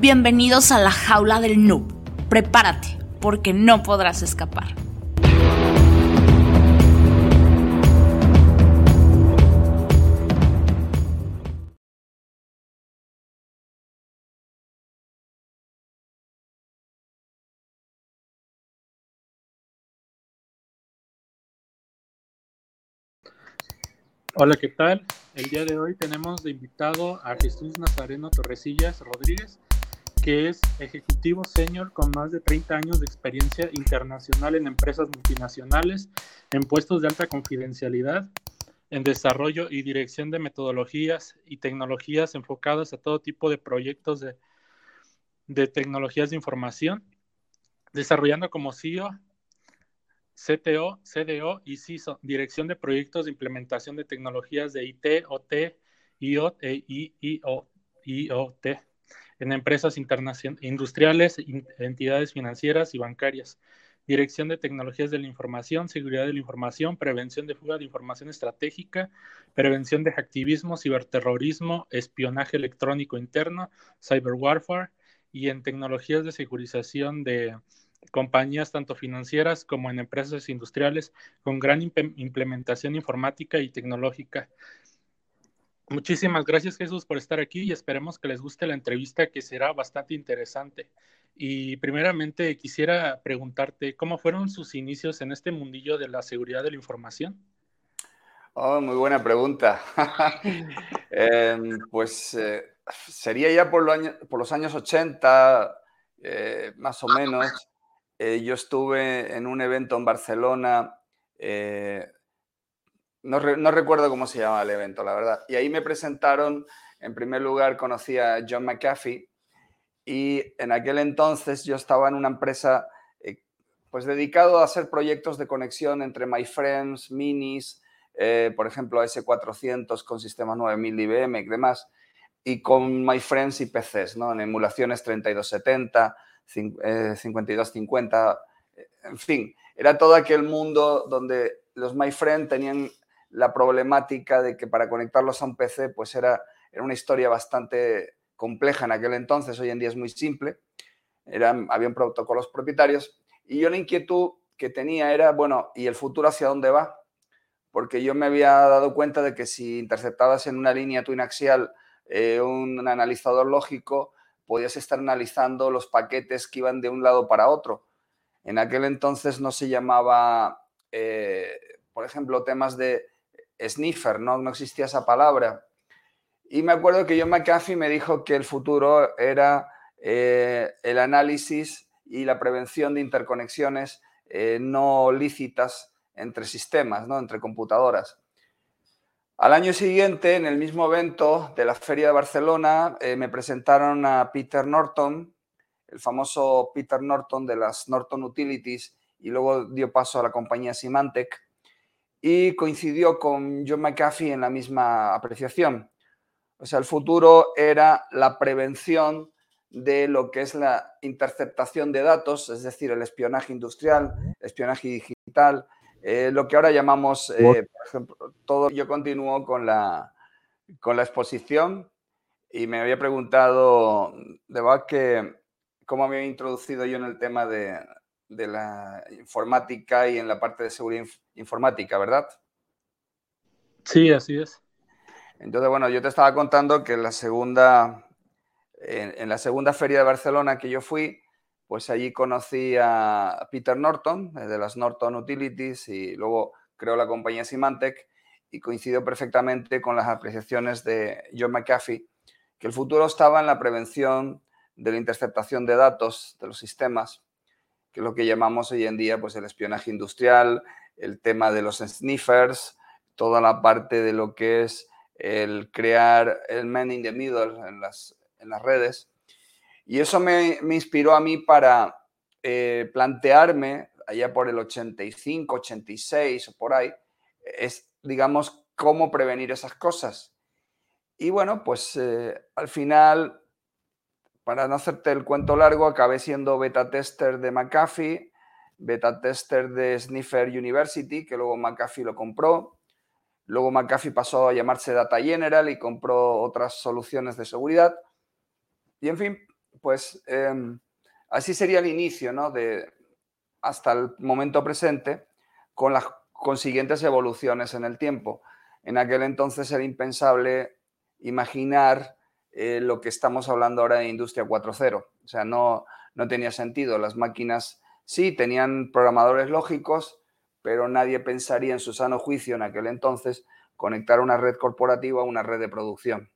Bienvenidos a la jaula del noob. Prepárate, porque no podrás escapar. Hola, ¿qué tal? El día de hoy tenemos de invitado a Jesús Nazareno Torresillas Rodríguez, que es ejecutivo senior con más de 30 años de experiencia internacional en empresas multinacionales, en puestos de alta confidencialidad, en desarrollo y dirección de metodologías y tecnologías enfocadas a todo tipo de proyectos de, de tecnologías de información, desarrollando como CEO CTO, CDO y CISO, Dirección de Proyectos de Implementación de Tecnologías de IT, OT, IoT e IoT en empresas industriales, entidades financieras y bancarias. Dirección de Tecnologías de la Información, Seguridad de la Información, Prevención de Fuga de Información Estratégica, Prevención de Activismo, Ciberterrorismo, Espionaje Electrónico Interno, Cyber Warfare y en Tecnologías de Securización de compañías tanto financieras como en empresas industriales con gran implementación informática y tecnológica. Muchísimas gracias Jesús por estar aquí y esperemos que les guste la entrevista que será bastante interesante. Y primeramente quisiera preguntarte, ¿cómo fueron sus inicios en este mundillo de la seguridad de la información? Oh, muy buena pregunta. Em, pues eh, sería ya por, por, los años 80, eh, más o menos, eh, yo estuve en un evento en Barcelona, eh, no, recuerdo cómo se llama el evento, la verdad. Y ahí me presentaron, en primer lugar conocí a John McAfee y en aquel entonces yo estaba en una empresa eh, pues dedicado a hacer proyectos de conexión entre MyFriends, Minis, por ejemplo S400 con sistemas 9000 IBM y demás, y con MyFriends y PCs, ¿no? en emulaciones 3270, 5250, eh, en fin, era todo aquel mundo donde los MyFriend tenían la problemática de que para conectarlos a un PC pues era, era una historia bastante compleja en aquel entonces, hoy en día es muy simple, eran, habían protocolos propietarios y yo la inquietud que tenía era, bueno, ¿y el futuro hacia dónde va? Porque yo me había dado cuenta de que si interceptabas en una línea twin axial eh, un analizador lógico, podías estar analizando los paquetes que iban de un lado para otro. En aquel entonces no se llamaba, eh, por ejemplo, temas de sniffer, ¿no? no existía esa palabra. Y me acuerdo que John McAfee me dijo que el futuro era eh, el análisis y la prevención de interconexiones eh, no lícitas entre sistemas, ¿no? entre computadoras. Al año siguiente, en el mismo evento de la Feria de Barcelona, eh, me presentaron a Peter Norton, el famoso Peter Norton de las Norton Utilities, y luego dio paso a la compañía Symantec, y coincidió con John McAfee en la misma apreciación. O sea, el futuro era la prevención de lo que es la interceptación de datos, es decir, el espionaje industrial, espionaje digital, eh, lo que ahora llamamos, eh, por ejemplo, todo, yo continúo con la, con la exposición y me había preguntado, de verdad, que cómo me había introducido yo en el tema de, de la informática y en la parte de seguridad informática, ¿verdad? Sí, así es. Entonces, bueno, yo te estaba contando que en la segunda, en la segunda feria de Barcelona que yo fui, pues allí conocí a Peter Norton, eh, de las Norton Utilities, y luego creó la compañía Symantec, y coincidió perfectamente con las apreciaciones de John McAfee, que el futuro estaba en la prevención de la interceptación de datos de los sistemas, que lo que llamamos hoy en día pues, el espionaje industrial, el tema de los sniffers, toda la parte de lo que es el crear el man in the middle en las, en las redes y eso me, inspiró a mí para eh, plantearme, allá por el 85, 86 o por ahí, es, digamos, cómo prevenir esas cosas. Y bueno, pues eh, al final, para no hacerte el cuento largo, acabé siendo beta tester de McAfee, beta tester de Sniffer University, que luego McAfee lo compró. Luego McAfee pasó a llamarse Data General y compró otras soluciones de seguridad. Y en fin, pues em, así sería el inicio, ¿no? De, hasta el momento presente, con las consiguientes evoluciones en el tiempo. En aquel entonces era impensable imaginar eh, lo que estamos hablando ahora de Industria 4.0. O sea, no, no tenía sentido. Las máquinas sí tenían programadores lógicos, pero nadie pensaría en su sano juicio en aquel entonces conectar una red corporativa a una red de producción.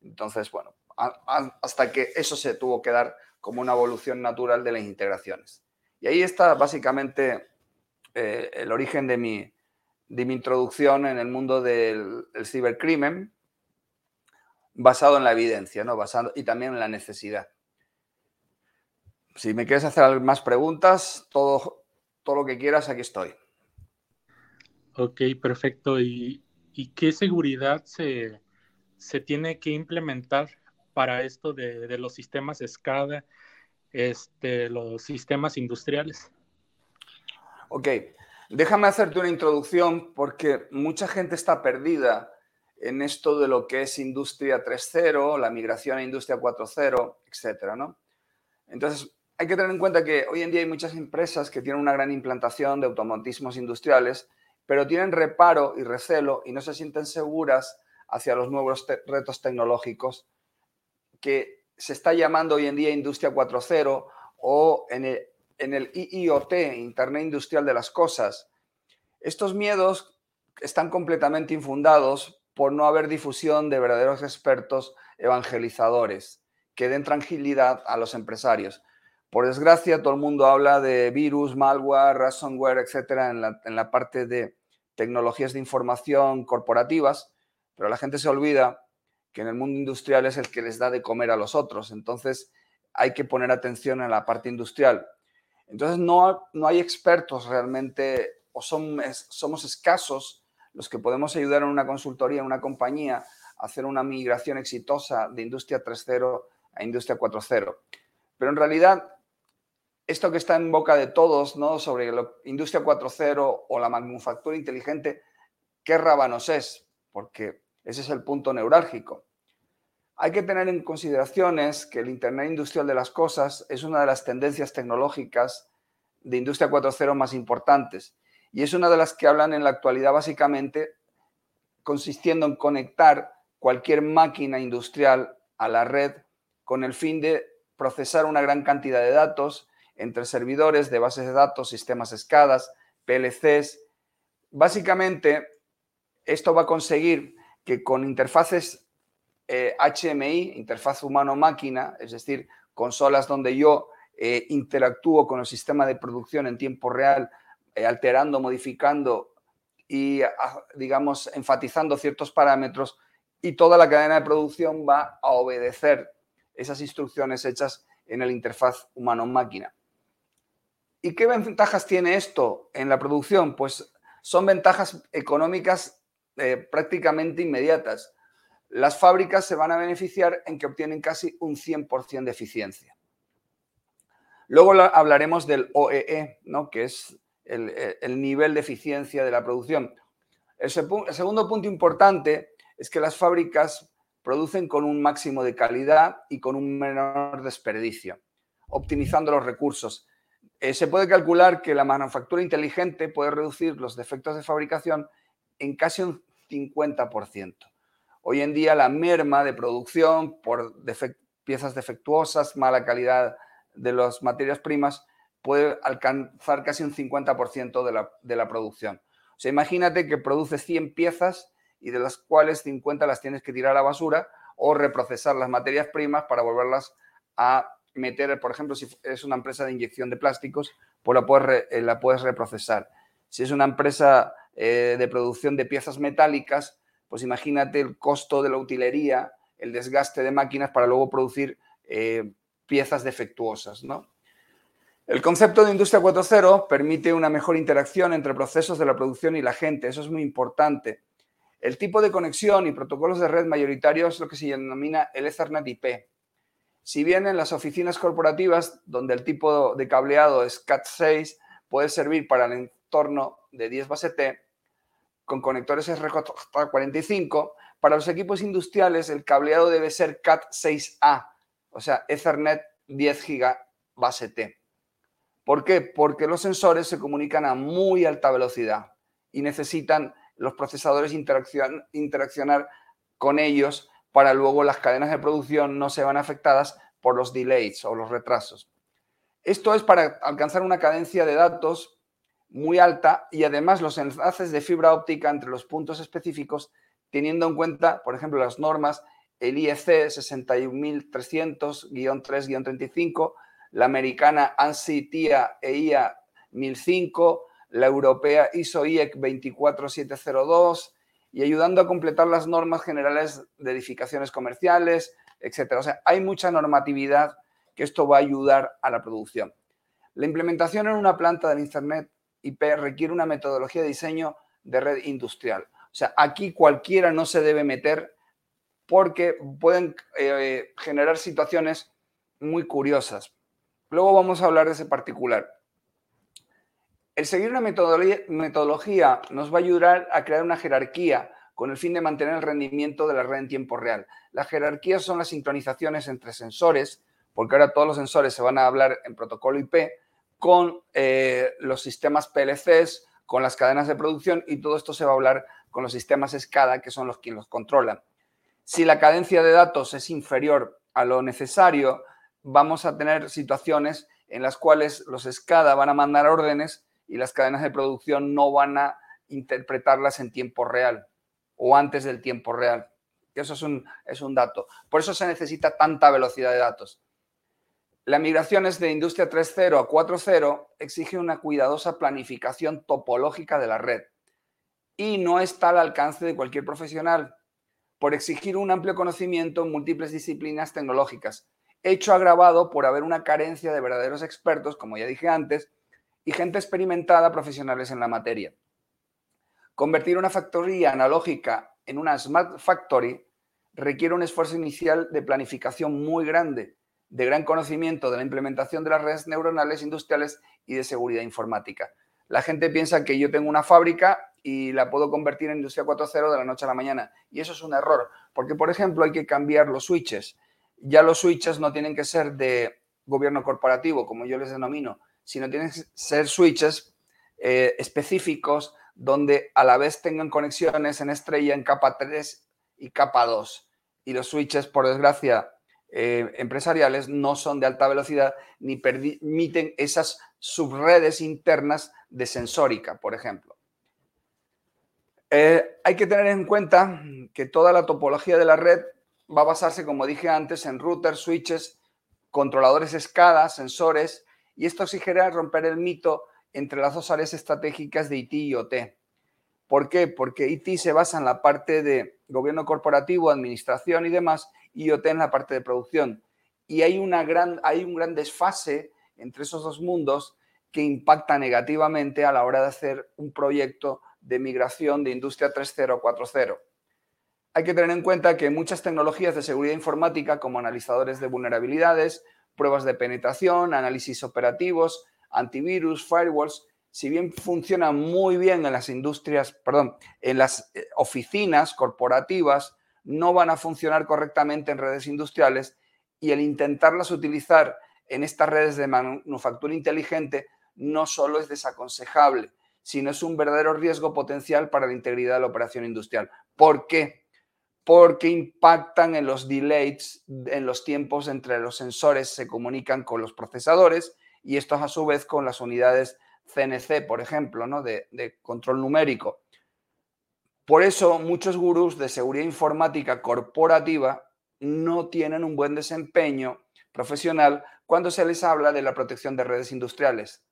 Entonces, bueno, hasta que eso se tuvo que dar como una evolución natural de las integraciones. Y ahí está básicamente eh, el origen de mi, de mi, introducción en el mundo del, cibercrimen, basado en la evidencia ¿no? basado, y también en la necesidad. Si me quieres hacer más preguntas, todo, todo lo que quieras, aquí estoy. Ok, perfecto. ¿Y, y qué seguridad se, se, tiene que implementar para esto de, de los sistemas SCADA, este, los sistemas industriales? Ok, déjame hacerte una introducción porque mucha gente está perdida en esto de lo que es Industria 3.0, la migración a Industria 4.0, etcétera, ¿no? Entonces, hay que tener en cuenta que hoy en día hay muchas empresas que tienen una gran implantación de automatismos industriales, pero tienen reparo y recelo y no se sienten seguras hacia los nuevos retos tecnológicos que se está llamando hoy en día Industria 4.0 o en el, en el IIoT, Internet Industrial de las Cosas. Estos miedos están completamente infundados por no haber difusión de verdaderos expertos evangelizadores que den tranquilidad a los empresarios. Por desgracia, todo el mundo habla de virus, malware, ransomware, etcétera, en la, parte de tecnologías de información corporativas, pero la gente se olvida que en el mundo industrial es el que les da de comer a los otros. Entonces, hay que poner atención en la parte industrial. Entonces, no, no hay expertos realmente, o son, somos escasos los que podemos ayudar en una consultoría, en una compañía, a hacer una migración exitosa de industria 3.0 a industria 4.0. Pero en realidad, esto que está en boca de todos, ¿no? Sobre la industria 4.0 o la manufactura inteligente, ¿qué rábanos es? Porque ese es el punto neurálgico. Hay que tener en consideraciones que el Internet Industrial de las Cosas es una de las tendencias tecnológicas de Industria 4.0 más importantes y es una de las que hablan en la actualidad básicamente consistiendo en conectar cualquier máquina industrial a la red con el fin de procesar una gran cantidad de datos entre servidores de bases de datos, sistemas escadas, PLCs. Básicamente, esto va a conseguir que con interfaces HMI, eh, interfaz humano-máquina, es decir, consolas donde yo eh, interactúo con el sistema de producción en tiempo real, alterando, modificando y, ah, digamos, enfatizando ciertos parámetros y toda la cadena de producción va a obedecer esas instrucciones hechas en el interfaz humano-máquina. ¿Y qué ventajas tiene esto en la producción? Pues son ventajas económicas prácticamente inmediatas las fábricas se van a beneficiar en que obtienen casi un 100% de eficiencia. Luego hablaremos del OEE, e, ¿no? que es el, nivel de eficiencia de la producción. El, segundo punto importante es que las fábricas producen con un máximo de calidad y con un menor desperdicio, optimizando los recursos. Eh, se puede calcular que la manufactura inteligente puede reducir los defectos de fabricación en casi un 50%. Hoy en día la merma de producción por piezas defectuosas, mala calidad de las materias primas, puede alcanzar casi un 50% de la, de la producción. O sea, imagínate que produces 100 piezas y de las cuales 50 las tienes que tirar a la basura o reprocesar las materias primas para volverlas a meter, por ejemplo, si es una empresa de inyección de plásticos, pues la puedes, eh, la puedes reprocesar. Si es una empresa eh, de producción de piezas metálicas, pues imagínate el costo de la utilería, el desgaste de máquinas para luego producir eh, piezas defectuosas. ¿no? El concepto de Industria 4.0 permite una mejor interacción entre procesos de la producción y la gente, eso es muy importante. El tipo de conexión y protocolos de red mayoritarios es lo que se denomina el Ethernet IP. Si bien en las oficinas corporativas, donde el tipo de cableado es CAT6, puede servir para el entorno de 10 base T, con conectores RJ45. Para los equipos industriales, el cableado debe ser CAT6A, o sea, Ethernet 10 gigabase T. ¿Por qué? Porque los sensores se comunican a muy alta velocidad y necesitan los procesadores interaccionar con ellos para luego las cadenas de producción no se van afectadas por los delays o los retrasos. Esto es para alcanzar una cadencia de datos muy alta y además los enlaces de fibra óptica entre los puntos específicos, teniendo en cuenta, por ejemplo, las normas, el IEC 61300-3-35, la americana ANSI TIA EIA 1005, la europea ISO IEC 24702 y ayudando a completar las normas generales de edificaciones comerciales, etc. O sea, hay mucha normatividad que esto va a ayudar a la producción. La implementación en una planta del Internet IP requiere una metodología de diseño de red industrial. O sea, aquí cualquiera no se debe meter porque pueden eh, generar situaciones muy curiosas. Luego vamos a hablar de ese particular. El seguir una metodología, nos va a ayudar a crear una jerarquía con el fin de mantener el rendimiento de la red en tiempo real. Las jerarquías son las sincronizaciones entre sensores, porque ahora todos los sensores se van a hablar en protocolo IP, con eh, los sistemas PLCs, con las cadenas de producción y todo esto se va a hablar con los sistemas SCADA, que son los que los controlan. Si la cadencia de datos es inferior a lo necesario, vamos a tener situaciones en las cuales los SCADA van a mandar órdenes y las cadenas de producción no van a interpretarlas en tiempo real o antes del tiempo real. Eso es un, es un dato. Por eso se necesita tanta velocidad de datos. La migración es de industria 3.0 a 4.0 exige una cuidadosa planificación topológica de la red y no está al alcance de cualquier profesional por exigir un amplio conocimiento en múltiples disciplinas tecnológicas, hecho agravado por haber una carencia de verdaderos expertos, como ya dije antes, y gente experimentada profesionales en la materia. Convertir una factoría analógica en una Smart Factory requiere un esfuerzo inicial de planificación muy grande, de gran conocimiento de la implementación de las redes neuronales industriales y de seguridad informática. La gente piensa que yo tengo una fábrica y la puedo convertir en industria 4.0 de la noche a la mañana. Y eso es un error, porque, por ejemplo, hay que cambiar los switches. Ya los switches no tienen que ser de gobierno corporativo, como yo les denomino, sino tienen que ser switches eh, específicos donde a la vez tengan conexiones en estrella en capa 3 y capa 2. Y los switches, por desgracia, eh, empresariales no son de alta velocidad ni permiten esas subredes internas de sensórica, por ejemplo. Eh, hay que tener en cuenta que toda la topología de la red va a basarse, como dije antes, en routers, switches, controladores SCADA, sensores, y esto exigirá romper el mito entre las dos áreas estratégicas de IT y OT. ¿Por qué? Porque IT se basa en la parte de gobierno corporativo, administración y demás, y OT en la parte de producción. Y hay, una gran, hay un gran desfase entre esos dos mundos que impacta negativamente a la hora de hacer un proyecto de migración de industria 3.0 a 4.0. Hay que tener en cuenta que muchas tecnologías de seguridad informática, como analizadores de vulnerabilidades, pruebas de penetración, análisis operativos, antivirus, firewalls, si bien funcionan muy bien en las industrias, perdón, en las eh, oficinas corporativas, no van a funcionar correctamente en redes industriales y el intentarlas utilizar en estas redes de manufactura inteligente no solo es desaconsejable, sino es un verdadero riesgo potencial para la integridad de la operación industrial. ¿Por qué? Porque impactan en los delays, en los tiempos entre los sensores se comunican con los procesadores y estos a su vez con las unidades CNC, por ejemplo, ¿no? de, de control numérico. Por eso muchos gurús de seguridad informática corporativa no tienen un buen desempeño profesional cuando se les habla de la protección de redes industriales.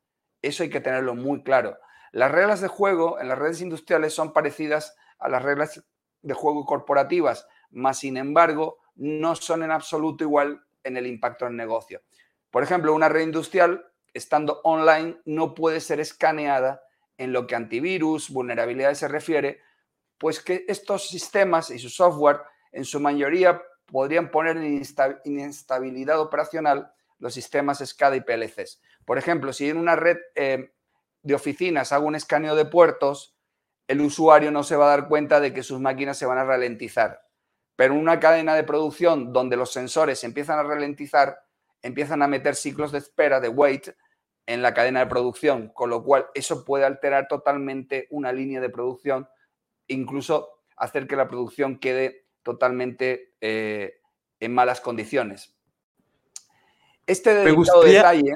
Eso hay que tenerlo muy claro. Las reglas de juego en las redes industriales son parecidas a las reglas de juego corporativas, mas sin embargo no son en absoluto igual en el impacto en negocio. Por ejemplo, una red industrial, estando online, no puede ser escaneada en lo que antivirus, vulnerabilidades se refiere, pues que estos sistemas y su software en su mayoría podrían poner en inestabilidad operacional los sistemas SCADA y PLCs. Por ejemplo, si en una red eh, de oficinas hago un escaneo de puertos, el usuario no se va a dar cuenta de que sus máquinas se van a ralentizar. Pero en una cadena de producción donde los sensores empiezan a ralentizar, empiezan a meter ciclos de espera, de wait, en la cadena de producción, con lo cual eso puede alterar totalmente una línea de producción, incluso hacer que la producción quede totalmente eh, en malas condiciones. Este me gustaría, detalle,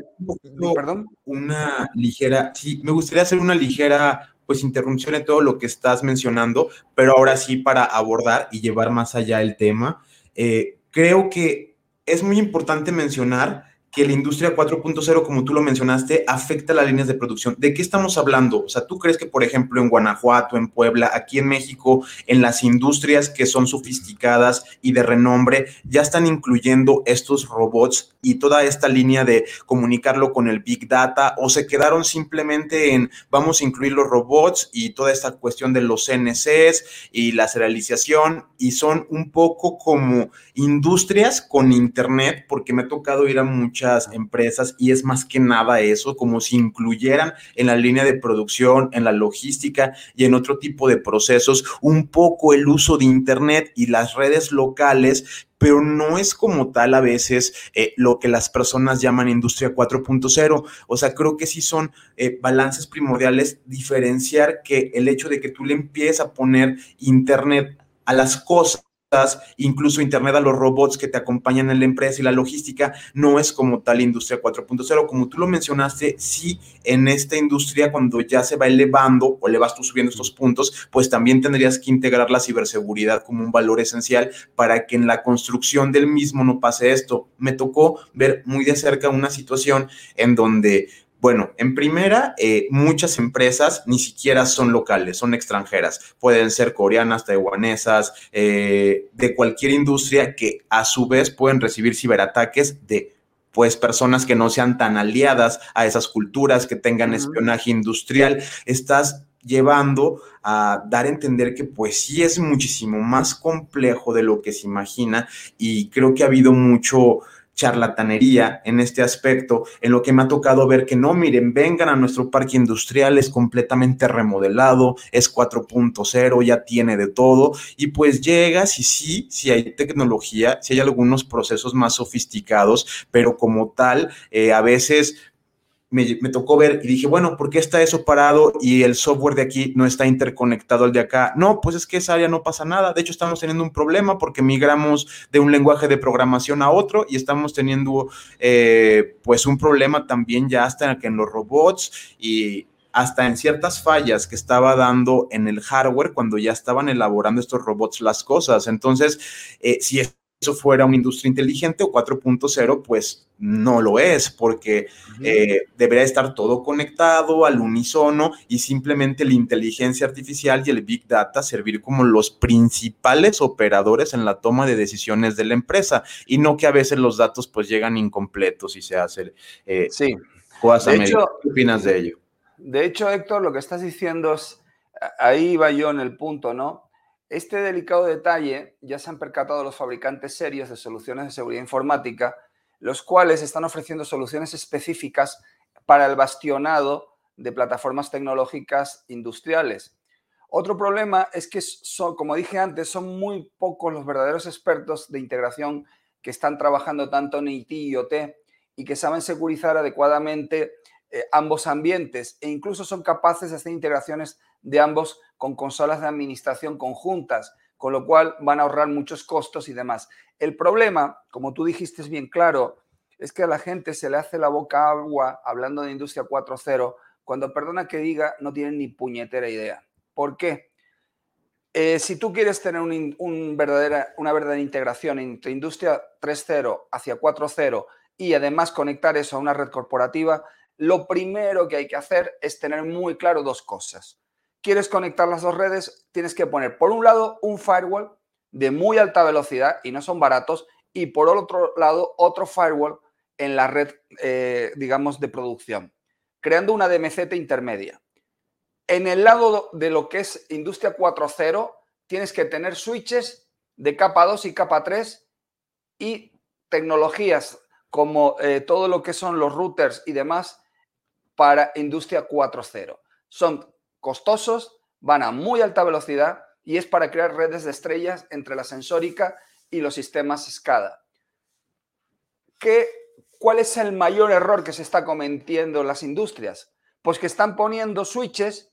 perdón, una ligera, sí, me gustaría hacer una ligera pues interrupción en todo lo que estás mencionando, pero ahora sí para abordar y llevar más allá el tema. Eh, creo que es muy importante mencionar que la industria 4.0, como tú lo mencionaste, afecta las líneas de producción. ¿De qué estamos hablando? O sea, ¿tú crees que, por ejemplo, en Guanajuato, en Puebla, aquí en México, en las industrias que son sofisticadas y de renombre, ya están incluyendo estos robots y toda esta línea de comunicarlo con el Big Data o se quedaron simplemente en vamos a incluir los robots y toda esta cuestión de los CNCs y la serialización y son un poco como industrias con Internet porque me ha tocado ir a muchas empresas y es más que nada eso, como si incluyeran en la línea de producción, en la logística y en otro tipo de procesos un poco el uso de Internet y las redes locales pero no es como tal a veces eh, lo que las personas llaman industria 4.0. O sea, creo que sí son eh, balances primordiales diferenciar que el hecho de que tú le empieces a poner Internet a las cosas incluso Internet a los robots que te acompañan en la empresa y la logística, no es como tal industria 4.0. Como tú lo mencionaste, sí, en esta industria cuando ya se va elevando o le vas tú subiendo estos puntos, pues también tendrías que integrar la ciberseguridad como un valor esencial para que en la construcción del mismo no pase esto. Me tocó ver muy de cerca una situación en donde bueno, en primera, eh, muchas empresas ni siquiera son locales, son extranjeras. Pueden ser coreanas, taiwanesas, eh, de cualquier industria que a su vez pueden recibir ciberataques de pues personas que no sean tan aliadas a esas culturas, que tengan espionaje industrial. Estás llevando a dar a entender que pues sí es muchísimo más complejo de lo que se imagina y creo que ha habido mucho charlatanería en este aspecto, en lo que me ha tocado ver que no, miren, vengan a nuestro parque industrial, es completamente remodelado, es 4.0, ya tiene de todo, y pues llegas y sí, sí hay tecnología, sí hay algunos procesos más sofisticados, pero como tal, eh, a veces me, tocó ver y dije, bueno, ¿por qué está eso parado y el software de aquí no está interconectado al de acá? No, pues es que esa área no pasa nada. De hecho, estamos teniendo un problema porque migramos de un lenguaje de programación a otro y estamos teniendo eh, pues un problema también ya hasta en los robots y hasta en ciertas fallas que estaba dando en el hardware cuando ya estaban elaborando estos robots las cosas. Entonces, eh, si es eso fuera una industria inteligente o 4.0, pues no lo es, porque eh, debería estar todo conectado al unísono y simplemente la inteligencia artificial y el Big Data servir como los principales operadores en la toma de decisiones de la empresa y no que a veces los datos pues llegan incompletos y se hacen eh, sí. de hecho, ¿Qué opinas de ello? De hecho, Héctor, lo que estás diciendo es, ahí va yo en el punto, ¿no? Este delicado detalle ya se han percatado los fabricantes serios de soluciones de seguridad informática, los cuales están ofreciendo soluciones específicas para el bastionado de plataformas tecnológicas industriales. Otro problema es que, son, como dije antes, son muy pocos los verdaderos expertos de integración que están trabajando tanto en IT y OT y que saben securizar adecuadamente eh, ambos ambientes e incluso son capaces de hacer integraciones de ambos con consolas de administración conjuntas, con lo cual van a ahorrar muchos costos y demás. El problema, como tú dijiste bien claro, es que a la gente se le hace la boca agua hablando de industria 4.0 cuando, perdona que diga, no tienen ni puñetera idea. ¿Por qué? Eh, si tú quieres tener una verdadera integración entre industria 3.0 hacia 4.0 y además conectar eso a una red corporativa, lo primero que hay que hacer es tener muy claro dos cosas quieres conectar las dos redes, tienes que poner, por un lado, un firewall de muy alta velocidad y no son baratos, y por otro lado, otro firewall en la red, eh, digamos, de producción, creando una DMZ intermedia. En el lado de lo que es Industria 4.0, tienes que tener switches de capa 2 y capa 3 y tecnologías como eh, todo lo que son los routers y demás para Industria 4.0. Son costosos, van a muy alta velocidad y es para crear redes de estrellas entre la sensórica y los sistemas SCADA. ¿cuál es el mayor error que se está cometiendo en las industrias? Pues que están poniendo switches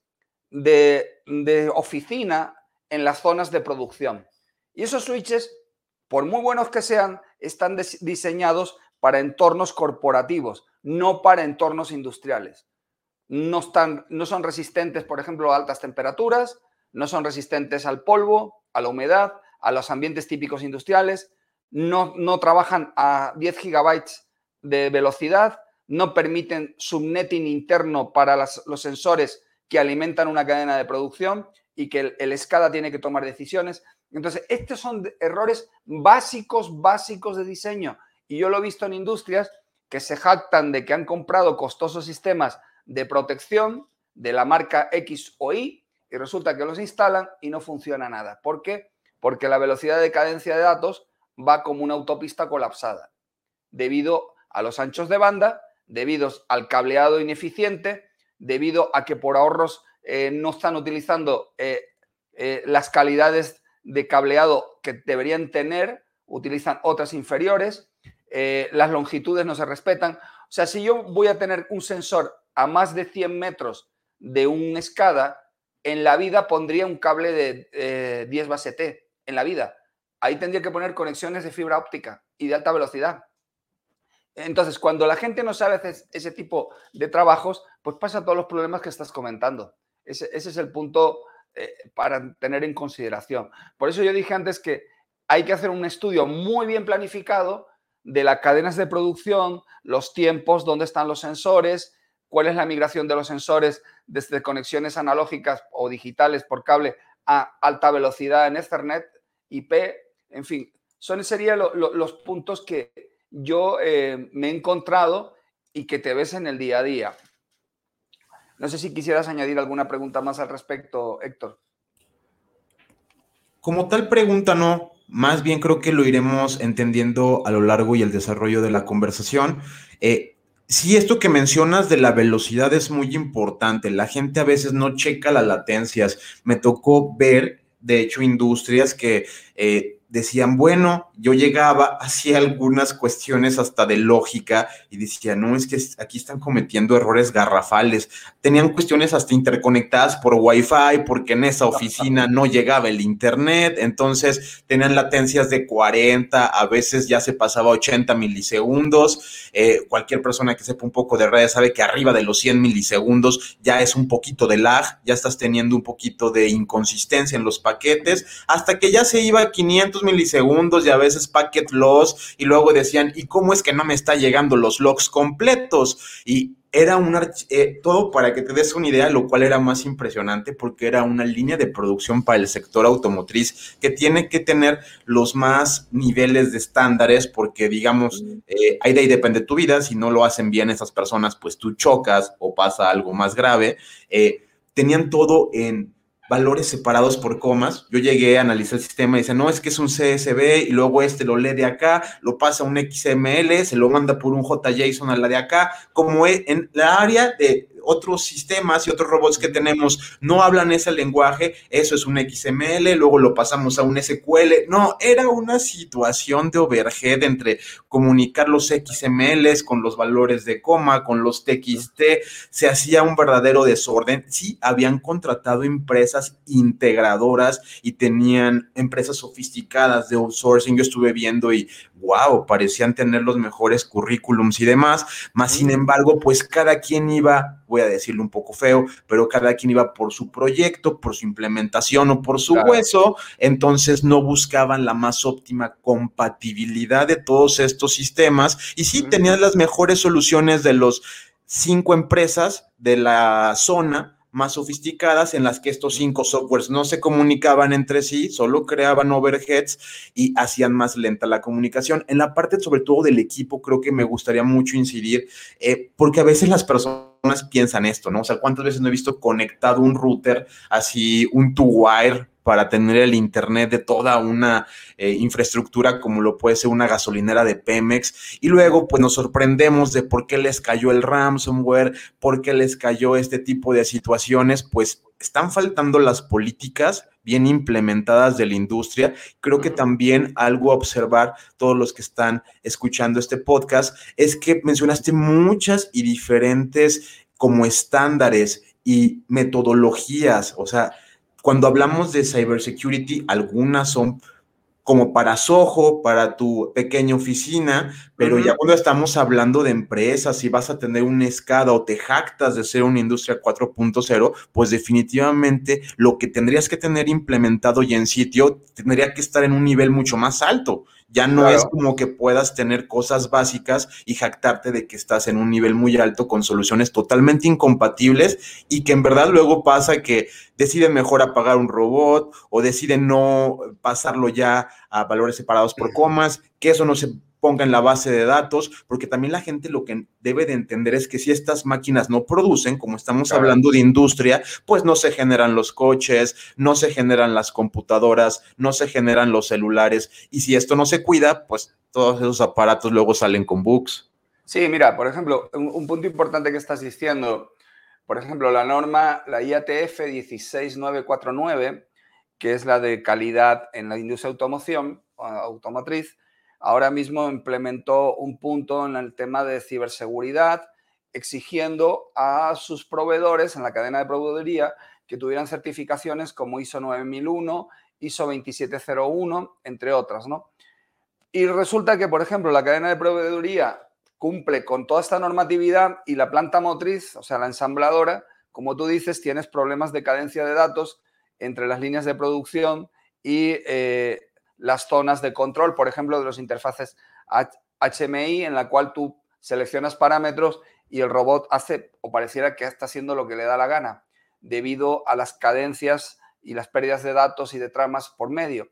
de, de oficina en las zonas de producción. Y esos switches, por muy buenos que sean, están diseñados para entornos corporativos, no para entornos industriales. No, están, no son resistentes, por ejemplo, a altas temperaturas, no son resistentes al polvo, a la humedad, a los ambientes típicos industriales, no, no trabajan a 10 gigabytes de velocidad, no permiten subnetting interno para los sensores que alimentan una cadena de producción y que el, el, SCADA tiene que tomar decisiones. Entonces, estos son errores básicos, básicos de diseño. Y yo lo he visto en industrias que se jactan de que han comprado costosos sistemas de protección de la marca X o Y y resulta que los instalan y no funciona nada. ¿Por qué? Porque la velocidad de cadencia de datos va como una autopista colapsada debido a los anchos de banda, debido al cableado ineficiente, debido a que por ahorros eh, no están utilizando eh, eh, las calidades de cableado que deberían tener, utilizan otras inferiores, las longitudes no se respetan. O sea, si yo voy a tener un sensor a más de 100 metros de un SCADA, en la vida pondría un cable de 10 base T, en la vida. Ahí tendría que poner conexiones de fibra óptica y de alta velocidad. Entonces, cuando la gente no sabe hacer ese tipo de trabajos, pues pasa todos los problemas que estás comentando. Ese, es el punto eh, para tener en consideración. Por eso yo dije antes que hay que hacer un estudio muy bien planificado de las cadenas de producción, los tiempos, dónde están los sensores, cuál es la migración de los sensores desde conexiones analógicas o digitales por cable a alta velocidad en Ethernet, IP, en fin, son serían los puntos que yo eh, me he encontrado y que te ves en el día a día. No sé si quisieras añadir alguna pregunta más al respecto, Héctor. Como tal pregunta, no. Más bien creo que lo iremos entendiendo a lo largo y el desarrollo de la conversación. Eh, sí, esto que mencionas de la velocidad es muy importante. La gente a veces no checa las latencias. Me tocó ver, de hecho, industrias que eh, decían, bueno, yo llegaba, hacía algunas cuestiones hasta de lógica y decía, no, es que aquí están cometiendo errores garrafales. Tenían cuestiones hasta interconectadas por Wi-Fi porque en esa oficina no llegaba el Internet, entonces tenían latencias de 40, a veces ya se pasaba 80 milisegundos. Eh, cualquier persona que sepa un poco de redes sabe que arriba de los 100 milisegundos ya es un poquito de lag, ya estás teniendo un poquito de inconsistencia en los paquetes, hasta que ya se iba a 500 milisegundos y a veces packet loss y luego decían, ¿y cómo es que no me está llegando los logs completos? Y era un eh, todo para que te des una idea, lo cual era más impresionante porque era una línea de producción para el sector automotriz que tiene que tener los más niveles de estándares porque digamos, eh, ahí de ahí depende tu vida, si no lo hacen bien esas personas, pues tú chocas o pasa algo más grave. Eh, tenían todo en valores separados por comas. Yo llegué a analizar el sistema y dice, no, es que es un CSV y luego este lo lee de acá, lo pasa a un XML, se lo manda por un JSON a la de acá, como en la área de otros sistemas y otros robots que tenemos no hablan ese lenguaje, eso es un XML, luego lo pasamos a un SQL. No, era una situación de overhead entre comunicar los XMLs con los valores de coma, con los TXT, se hacía un verdadero desorden. Sí, habían contratado empresas integradoras y tenían empresas sofisticadas de outsourcing. Yo estuve viendo y wow, parecían tener los mejores currículums y demás, más sin embargo, pues cada quien iba, voy a decirlo un poco feo, pero cada quien iba por su proyecto, por su implementación o por su hueso, entonces no buscaban la más óptima compatibilidad de todos estos sistemas y sí tenían las mejores soluciones de los cinco empresas de la zona, más sofisticadas en las que estos cinco softwares no se comunicaban entre sí, solo creaban overheads y hacían más lenta la comunicación. En la parte sobre todo del equipo creo que me gustaría mucho incidir, eh, porque a veces las personas piensan esto, ¿no? O sea, ¿cuántas veces no he visto conectado un router así, un two-wire para tener el Internet de toda una eh, infraestructura como lo puede ser una gasolinera de Pemex. Y luego, pues nos sorprendemos de por qué les cayó el ransomware, por qué les cayó este tipo de situaciones, pues están faltando las políticas bien implementadas de la industria. Creo que también algo a observar todos los que están escuchando este podcast es que mencionaste muchas y diferentes como estándares y metodologías, o sea, cuando hablamos de cybersecurity, algunas son como para Soho, para tu pequeña oficina, pero ya cuando estamos hablando de empresas y vas a tener una escada o te jactas de ser una industria 4.0, pues definitivamente lo que tendrías que tener implementado y en sitio tendría que estar en un nivel mucho más alto. Ya no es como que puedas tener cosas básicas y jactarte de que estás en un nivel muy alto con soluciones totalmente incompatibles y que en verdad luego pasa que deciden mejor apagar un robot o deciden no pasarlo ya a valores separados por comas, que eso no se ponga en la base de datos, porque también la gente lo que debe de entender es que si estas máquinas no producen, como estamos hablando de industria, pues no se generan los coches, no se generan las computadoras, no se generan los celulares, y si esto no se cuida, pues todos esos aparatos luego salen con bugs. Sí, mira, por ejemplo, un, punto importante que estás diciendo, por ejemplo, la norma, la IATF 16949, que es la de calidad en la industria automoción, automotriz, ahora mismo implementó un punto en el tema de ciberseguridad, exigiendo a sus proveedores en la cadena de proveeduría que tuvieran certificaciones como ISO 9001, ISO 2701, entre otras, ¿no? Y resulta que, por ejemplo, la cadena de proveeduría cumple con toda esta normatividad y la planta motriz, o sea, la ensambladora, como tú dices, tienes problemas de cadencia de datos entre las líneas de producción y eh, las zonas de control, por ejemplo, de los interfaces HMI, en la cual tú seleccionas parámetros y el robot hace o pareciera que está haciendo lo que le da la gana, debido a las cadencias y las pérdidas de datos y de tramas por medio.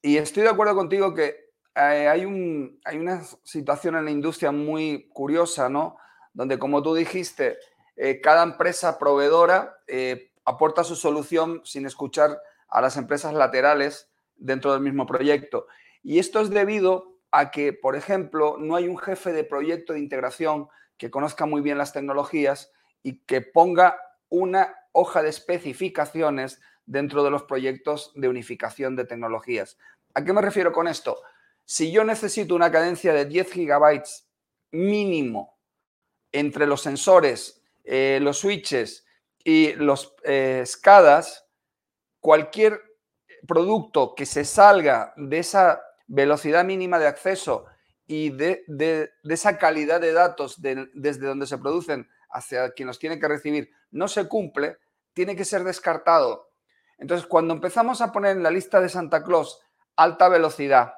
Y estoy de acuerdo contigo que eh, hay, un, hay una situación en la industria muy curiosa, ¿no? Donde, como tú dijiste, eh, cada empresa proveedora eh, aporta su solución sin escuchar a las empresas laterales dentro del mismo proyecto. Y esto es debido a que, por ejemplo, no hay un jefe de proyecto de integración que conozca muy bien las tecnologías y que ponga una hoja de especificaciones dentro de los proyectos de unificación de tecnologías. ¿A qué me refiero con esto? Si yo necesito una cadencia de 10 gigabytes mínimo entre los sensores, eh, los switches y los eh, SCADAs, cualquier producto que se salga de esa velocidad mínima de acceso y de, esa calidad de datos desde donde se producen hacia quien los tiene que recibir no se cumple, tiene que ser descartado. Entonces, cuando empezamos a poner en la lista de Santa Claus alta velocidad,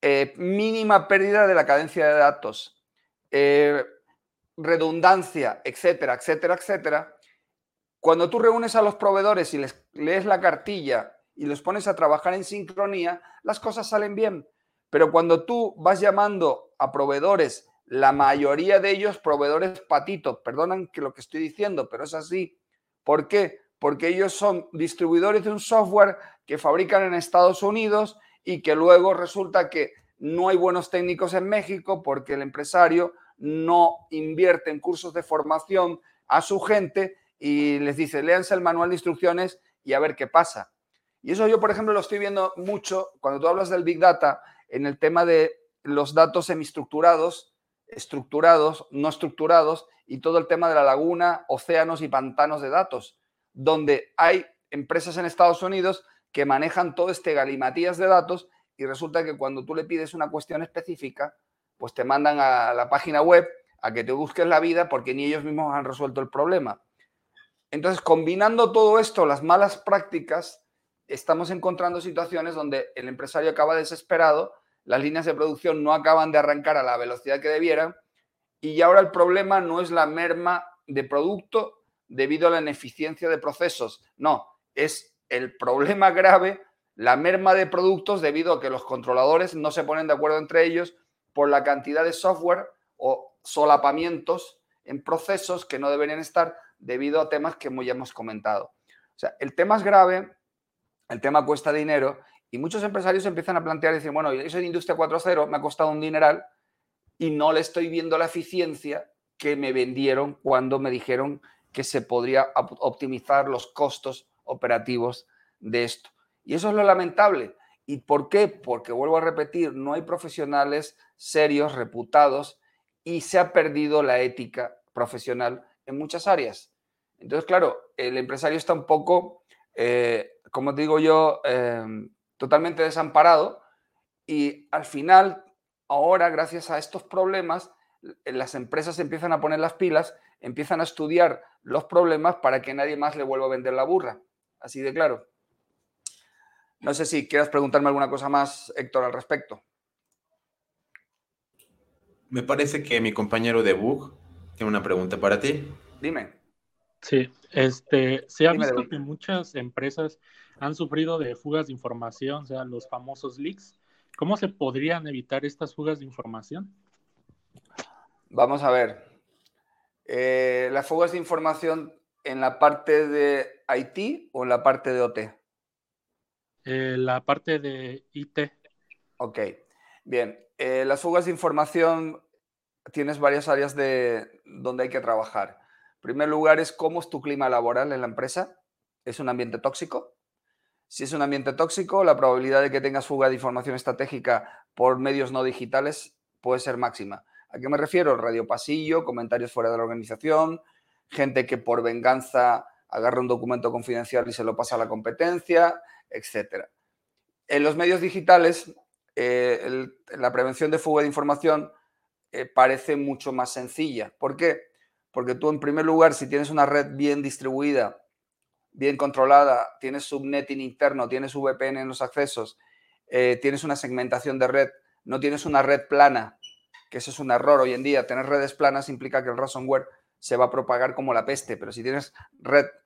eh, mínima pérdida de la cadencia de datos, eh, redundancia, etcétera, etcétera, etcétera, cuando tú reúnes a los proveedores y les lees la cartilla y los pones a trabajar en sincronía, las cosas salen bien. Pero cuando tú vas llamando a proveedores, la mayoría de ellos proveedores patitos, perdonan que lo que estoy diciendo, pero es así. ¿Por qué? Porque ellos son distribuidores de un software que fabrican en Estados Unidos y que luego resulta que no hay buenos técnicos en México porque el empresario no invierte en cursos de formación a su gente y les dice, léanse el manual de instrucciones y a ver qué pasa. Y eso yo, por ejemplo, lo estoy viendo mucho cuando tú hablas del Big Data en el tema de los datos semiestructurados, estructurados, no estructurados y todo el tema de la laguna, océanos y pantanos de datos, donde hay empresas en Estados Unidos que manejan todo este galimatías de datos y resulta que cuando tú le pides una cuestión específica, pues te mandan a la página web a que te busques la vida porque ni ellos mismos han resuelto el problema. Entonces, combinando todo esto, las malas prácticas, estamos encontrando situaciones donde el empresario acaba desesperado, las líneas de producción no acaban de arrancar a la velocidad que debieran y ahora el problema no es la merma de producto debido a la ineficiencia de procesos, no, es el problema grave, la merma de productos debido a que los controladores no se ponen de acuerdo entre ellos por la cantidad de software o solapamientos en procesos que no deberían estar debido a temas que ya hemos comentado. O sea, el tema es grave el tema cuesta dinero y muchos empresarios empiezan a plantear dicen, bueno, eso de Industria 4.0 me ha costado un dineral y no le estoy viendo la eficiencia que me vendieron cuando me dijeron que se podría optimizar los costos operativos de esto. Y eso es lo lamentable. ¿Y por qué? Porque vuelvo a repetir, no hay profesionales serios, reputados, y se ha perdido la ética profesional en muchas áreas. Entonces, claro, el empresario está un poco, eh, como digo yo, em, totalmente desamparado y al final, ahora, gracias a estos problemas, las empresas empiezan a poner las pilas, empiezan a estudiar los problemas para que nadie más le vuelva a vender la burra. Así de claro. No sé si quieras preguntarme alguna cosa más, Héctor, al respecto. Me parece que mi compañero de Bug tiene una pregunta para ti. Dime. Sí, este, se ha visto que muchas empresas han sufrido de fugas de información, o sea, los famosos leaks. ¿Cómo se podrían evitar estas fugas de información? Vamos a ver. Eh, las fugas de información en la parte de IT o en la parte de OT? Eh, la parte de IT. Ok, bien. Eh, las fugas de información tienes varias áreas de donde hay que trabajar. Primer lugar es cómo es tu clima laboral en la empresa. ¿Es un ambiente tóxico? Si es un ambiente tóxico, la probabilidad de que tengas fuga de información estratégica por medios no digitales puede ser máxima. ¿A qué me refiero? Radio pasillo, comentarios fuera de la organización, gente que por venganza agarra un documento confidencial y se lo pasa a la competencia, etc. En los medios digitales, eh, la prevención de fuga de información eh, parece mucho más sencilla. ¿Por qué? Porque tú, en primer lugar, si tienes una red bien distribuida, bien controlada, tienes subnetting interno, tienes VPN en los accesos, eh, tienes una segmentación de red, no tienes una red plana que eso es un error hoy en día. Tener redes planas implica que el ransomware se va a propagar como la peste, pero si tienes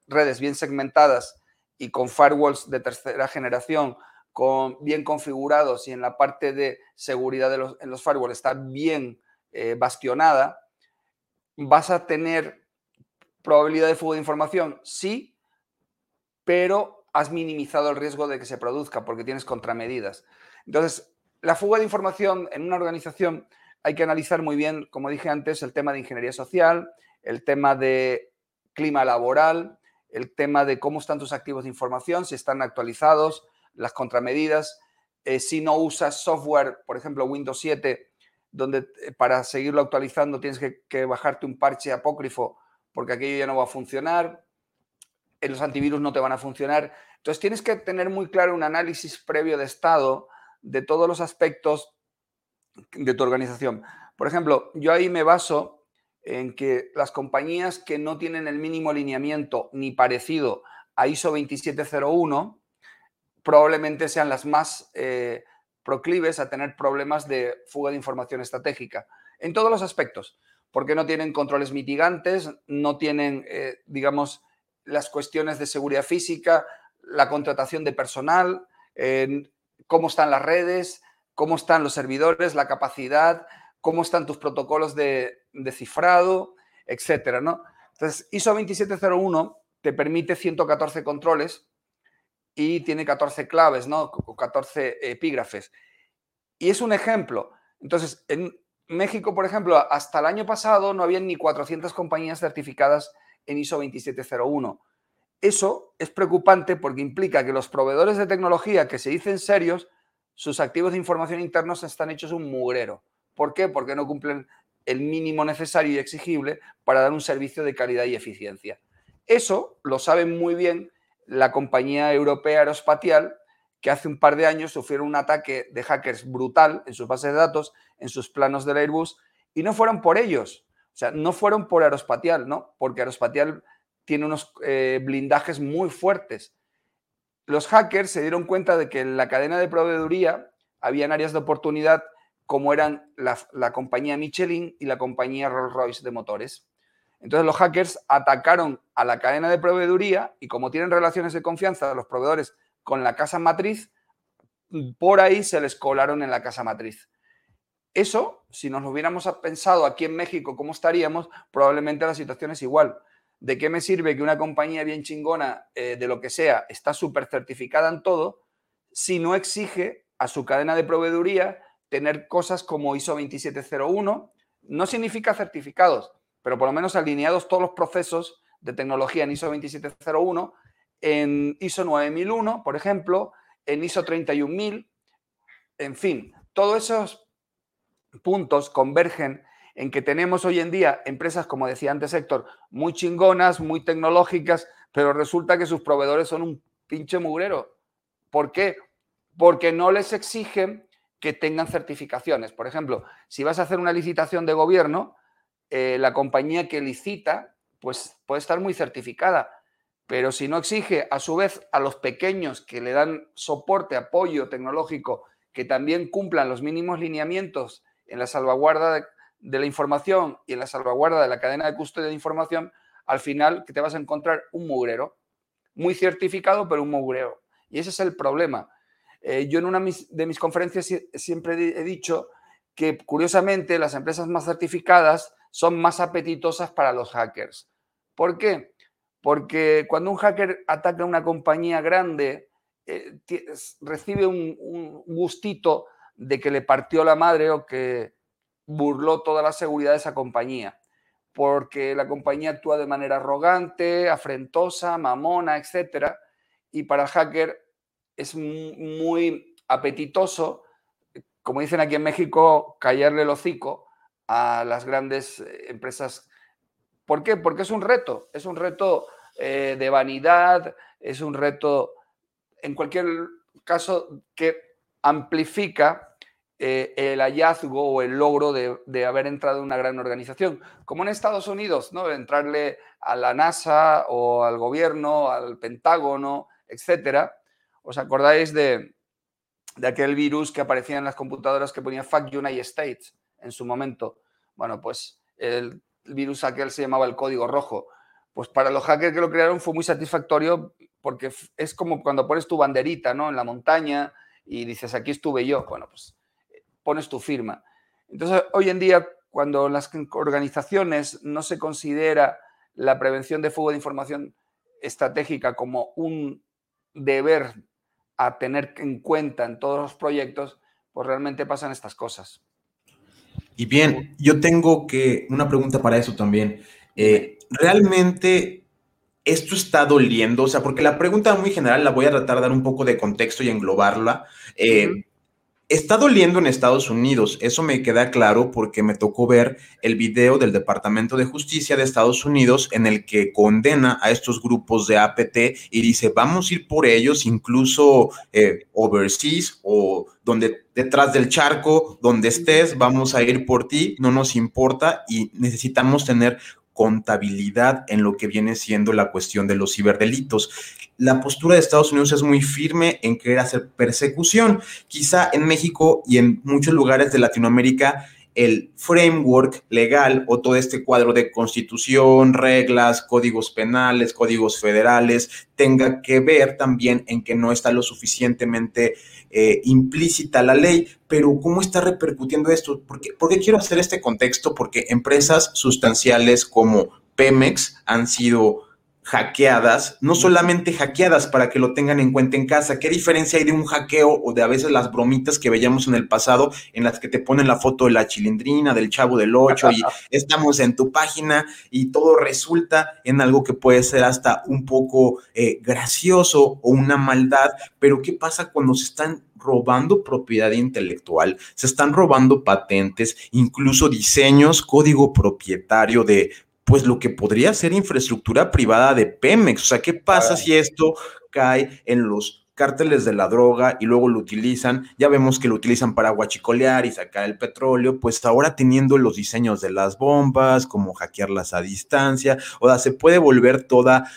redes bien segmentadas y con firewalls de tercera generación, con, bien configurados y en la parte de seguridad de los, en los firewalls está bien eh, bastionada, vas a tener probabilidad de fuga de información, sí, pero has minimizado el riesgo de que se produzca porque tienes contramedidas. Entonces, la fuga de información en una organización hay que analizar muy bien, como dije antes, el tema de ingeniería social, el tema de clima laboral, el tema de cómo están tus activos de información, si están actualizados, las contramedidas, eh, si no usas software, por ejemplo, Windows 7, donde eh, para seguirlo actualizando tienes que, bajarte un parche apócrifo porque aquello ya no va a funcionar, eh, los antivirus no te van a funcionar. Entonces tienes que tener muy claro un análisis previo de estado de todos los aspectos de tu organización. Por ejemplo, yo ahí me baso en que las compañías que no tienen el mínimo alineamiento ni parecido a ISO 2701 probablemente sean las más eh, proclives a tener problemas de fuga de información estratégica en todos los aspectos, porque no tienen controles mitigantes, no tienen, eh, digamos, las cuestiones de seguridad física, la contratación de personal, cómo están las redes, cómo están los servidores, la capacidad, cómo están tus protocolos de, cifrado, etcétera, ¿no? Entonces, ISO 2701 te permite 114 controles y tiene 14 claves, ¿no? 14 epígrafes. Y es un ejemplo. Entonces, en México, por ejemplo, hasta el año pasado no había ni 400 compañías certificadas en ISO 2701. Eso es preocupante porque implica que los proveedores de tecnología que se dicen serios sus activos de información internos están hechos un mugrero. ¿Por qué? Porque no cumplen el mínimo necesario y exigible para dar un servicio de calidad y eficiencia. Eso lo sabe muy bien la compañía europea aeroespacial, que hace un par de años sufrieron un ataque de hackers brutal en sus bases de datos, en sus planos del Airbus, y no fueron por ellos, o sea, no fueron por aeroespacial, ¿no? Porque aeroespacial tiene unos eh, blindajes muy fuertes los hackers se dieron cuenta de que en la cadena de proveeduría habían áreas de oportunidad como eran la, compañía Michelin y la compañía Rolls-Royce de motores. Entonces los hackers atacaron a la cadena de proveeduría y como tienen relaciones de confianza los proveedores con la casa matriz, por ahí se les colaron en la casa matriz. Eso, si nos lo hubiéramos pensado aquí en México, ¿cómo estaríamos? Probablemente la situación es igual. ¿de qué me sirve que una compañía bien chingona eh, de lo que sea está súper certificada en todo si no exige a su cadena de proveeduría tener cosas como ISO 2701? No significa certificados, pero por lo menos alineados todos los procesos de tecnología en ISO 2701, en ISO 9001, por ejemplo, en ISO 31000, en fin, todos esos puntos convergen en que tenemos hoy en día empresas, como decía antes Héctor, muy chingonas, muy tecnológicas, pero resulta que sus proveedores son un pinche mugrero. ¿Por qué? Porque no les exigen que tengan certificaciones. Por ejemplo, si vas a hacer una licitación de gobierno, eh, la compañía que licita, pues puede estar muy certificada, pero si no exige a su vez a los pequeños que le dan soporte, apoyo tecnológico, que también cumplan los mínimos lineamientos en la salvaguarda de, la información y en la salvaguarda de la cadena de custodia de información, al final que te vas a encontrar un mugrero, muy certificado, pero un mugrero. Y ese es el problema. Eh, yo en una de mis conferencias siempre he dicho que curiosamente las empresas más certificadas son más apetitosas para los hackers. ¿Por qué? Porque cuando un hacker ataca a una compañía grande, eh, recibe un, gustito de que le partió la madre o que burló toda la seguridad de esa compañía. Porque la compañía actúa de manera arrogante, afrentosa, mamona, etc. Y para el hacker es muy apetitoso, como dicen aquí en México, callarle el hocico a las grandes eh, empresas. ¿Por qué? Porque es un reto, es un reto eh, de vanidad, es un reto, en cualquier caso, que amplifica eh, el hallazgo o el logro de, haber entrado en una gran organización, como en Estados Unidos, ¿no? Entrarle a la NASA o al gobierno, al Pentágono, etcétera. ¿Os acordáis de, de aquel virus que aparecía en las computadoras que ponía Fuck United States en su momento? Bueno, pues el virus aquel se llamaba el código rojo. Pues para los hackers que lo crearon fue muy satisfactorio porque es como cuando pones tu banderita ¿no? en la montaña y dices, aquí estuve yo. Bueno, pues pones tu firma. Entonces, hoy en día, cuando las organizaciones no se considera la prevención de fuga de información estratégica como un deber a tener en cuenta en todos los proyectos, pues realmente pasan estas cosas. Y bien, yo tengo que una pregunta para eso también. Eh, ¿Realmente esto está doliendo? O sea, porque la pregunta muy general la voy a tratar de dar un poco de contexto y englobarla. Eh, Está doliendo en Estados Unidos, eso me queda claro porque me tocó ver el video del Departamento de Justicia de Estados Unidos en el que condena a estos grupos de APT y dice, vamos a ir por ellos incluso eh, overseas o donde detrás del charco, donde estés, vamos a ir por ti, no nos importa y necesitamos tener contabilidad en lo que viene siendo la cuestión de los ciberdelitos la postura de Estados Unidos es muy firme en querer hacer persecución. Quizá en México y en muchos lugares de Latinoamérica el framework legal o todo este cuadro de constitución, reglas, códigos penales, códigos federales, tenga que ver también en que no está lo suficientemente eh, implícita la ley. Pero ¿cómo está repercutiendo esto? Porque, ¿Por qué quiero hacer este contexto? Porque empresas sustanciales como Pemex han sido hackeadas, no solamente hackeadas para que lo tengan en cuenta en casa. ¿Qué diferencia hay de un hackeo o de a veces las bromitas que veíamos en el pasado en las que te ponen la foto de la chilindrina, del chavo del 8 y estamos en tu página y todo resulta en algo que puede ser hasta un poco eh, gracioso o una maldad? Pero ¿qué pasa cuando se están robando propiedad intelectual, se están robando patentes, incluso diseños, código propietario de pues lo que podría ser infraestructura privada de Pemex. O sea, ¿qué pasa si esto cae en los cárteles de la droga y luego lo utilizan? Ya vemos que lo utilizan para guachicolear y sacar el petróleo, pues ahora teniendo los diseños de las bombas, como hackearlas a distancia, o sea, se puede volver toda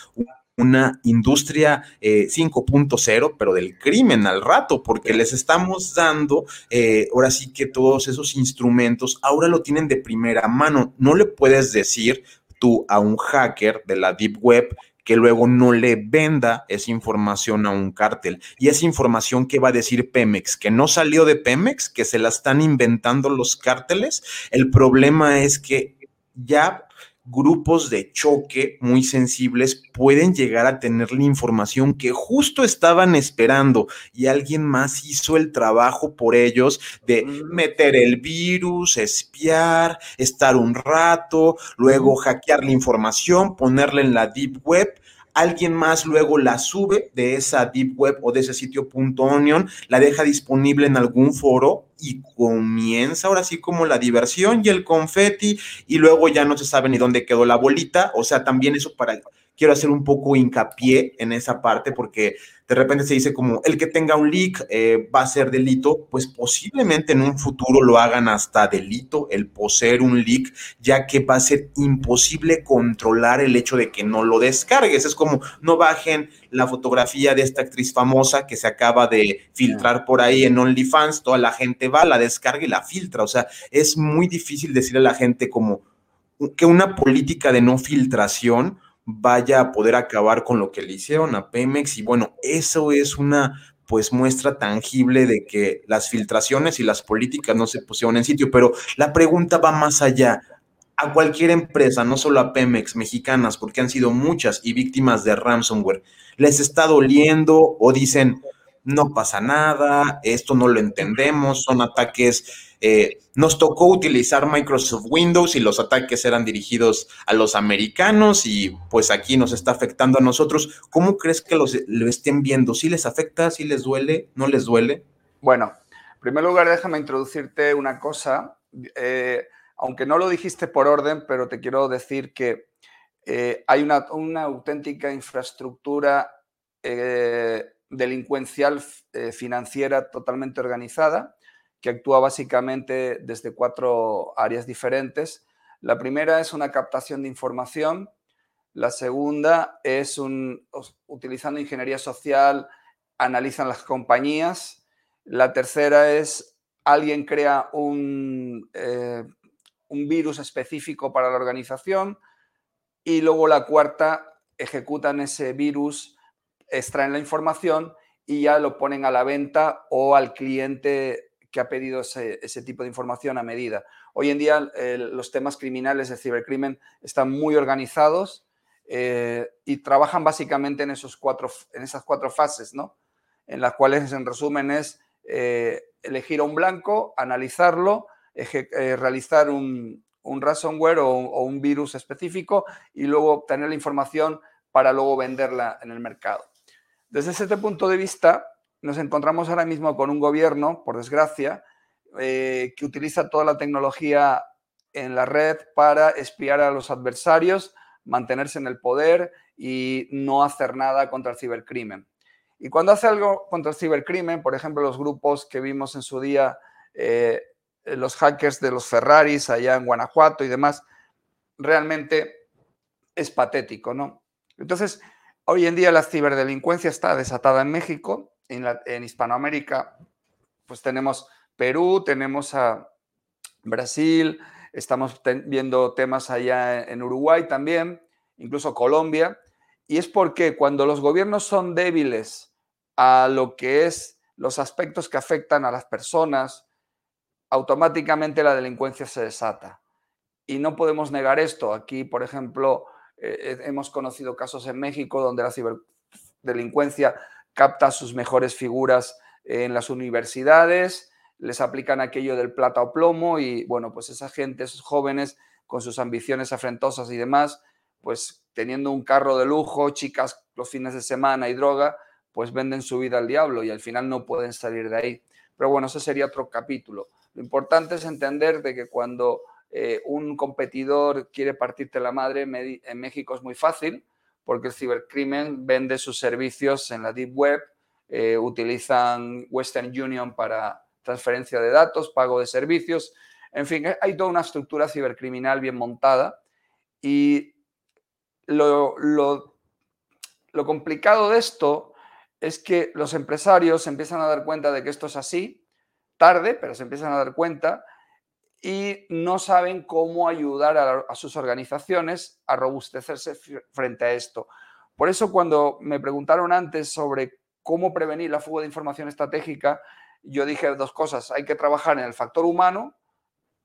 una industria 5.0, eh, pero del crimen al rato, porque les estamos dando, eh, ahora sí que todos esos instrumentos, ahora lo tienen de primera mano. No le puedes decir, tú a un hacker de la Deep Web que luego no le venda esa información a un cártel. Y esa información que va a decir Pemex, que no salió de Pemex, que se la están inventando los cárteles. El problema es que ya grupos de choque muy sensibles pueden llegar a tener la información que justo estaban esperando y alguien más hizo el trabajo por ellos de mm. meter el virus, espiar, estar un rato, luego hackear la información, ponerla en la deep web alguien más luego la sube de esa deep web o de ese sitio .onion, la deja disponible en algún foro y comienza ahora sí como la diversión y el confeti y luego ya no se sabe ni dónde quedó la bolita, o sea, también eso para quiero hacer un poco hincapié en esa parte porque de repente se dice como el que tenga un leak eh, va a ser delito, pues posiblemente en un futuro lo hagan hasta delito el poseer un leak, ya que va a ser imposible controlar el hecho de que no lo descargues. Es como no bajen la fotografía de esta actriz famosa que se acaba de filtrar por ahí en OnlyFans, toda la gente va, la descarga y la filtra. O sea, es muy difícil decirle a la gente como que una política de no filtración vaya a poder acabar con lo que le hicieron a Pemex y bueno, eso es una pues muestra tangible de que las filtraciones y las políticas no se pusieron en sitio, pero la pregunta va más allá. A cualquier empresa, no solo a Pemex, mexicanas, porque han sido muchas y víctimas de ransomware, les está doliendo o dicen, no pasa nada, esto no lo entendemos, son ataques eh, nos tocó utilizar Microsoft Windows y los ataques eran dirigidos a los americanos y pues aquí nos está afectando a nosotros. ¿Cómo crees que los, lo estén viendo? ¿Sí les afecta? ¿Sí les duele? ¿No les duele? Bueno, en primer lugar déjame introducirte una cosa. Eh, aunque no lo dijiste por orden, pero te quiero decir que eh, hay una, auténtica infraestructura delincuencial financiera totalmente organizada que actúa básicamente desde cuatro áreas diferentes. La primera es una captación de información, la segunda es un, utilizando ingeniería social, analizan las compañías, la tercera es alguien crea un, eh, un virus específico para la organización y luego la cuarta ejecutan ese virus, extraen la información y ya lo ponen a la venta o al cliente que ha pedido ese, tipo de información a medida. Hoy en día los temas criminales de cibercrimen están muy organizados eh, y trabajan básicamente en, esos cuatro, en esas cuatro fases, ¿no? En las cuales, en resumen, es eh, elegir a un blanco, analizarlo, eh, realizar un, ransomware o, o un virus específico y luego obtener la información para luego venderla en el mercado. Desde este punto de vista, nos encontramos ahora mismo con un gobierno, por desgracia, eh, que utiliza toda la tecnología en la red para espiar a los adversarios, mantenerse en el poder y no hacer nada contra el cibercrimen. Y cuando hace algo contra el cibercrimen, por ejemplo, los grupos que vimos en su día, eh, los hackers de los Ferraris allá en Guanajuato y demás, realmente es patético, ¿no? Entonces, hoy en día la ciberdelincuencia está desatada en México en, Hispanoamérica, pues tenemos Perú, tenemos a Brasil, estamos viendo temas allá en Uruguay también, incluso Colombia, y es porque cuando los gobiernos son débiles a lo que es los aspectos que afectan a las personas, automáticamente la delincuencia se desata. Y no podemos negar esto. Aquí, por ejemplo, eh, eh, hemos conocido casos en México donde la ciberdelincuencia capta sus mejores figuras en las universidades, les aplican aquello del plata o plomo y bueno, pues esa gente, esos jóvenes con sus ambiciones afrentosas y demás, pues teniendo un carro de lujo, chicas los fines de semana y droga, pues venden su vida al diablo y al final no pueden salir de ahí. Pero bueno, ese sería otro capítulo. Lo importante es entender de que cuando eh, un competidor quiere partirte la madre, en México es muy fácil, porque el cibercrimen vende sus servicios en la Deep Web, eh, utilizan Western Union para transferencia de datos, pago de servicios, en fin, hay toda una estructura cibercriminal bien montada y lo, lo, lo complicado de esto es que los empresarios se empiezan a dar cuenta de que esto es así, tarde, pero se empiezan a dar cuenta y no saben cómo ayudar a, sus organizaciones a robustecerse frente a esto. Por eso cuando me preguntaron antes sobre cómo prevenir la fuga de información estratégica, yo dije dos cosas. Hay que trabajar en el factor humano,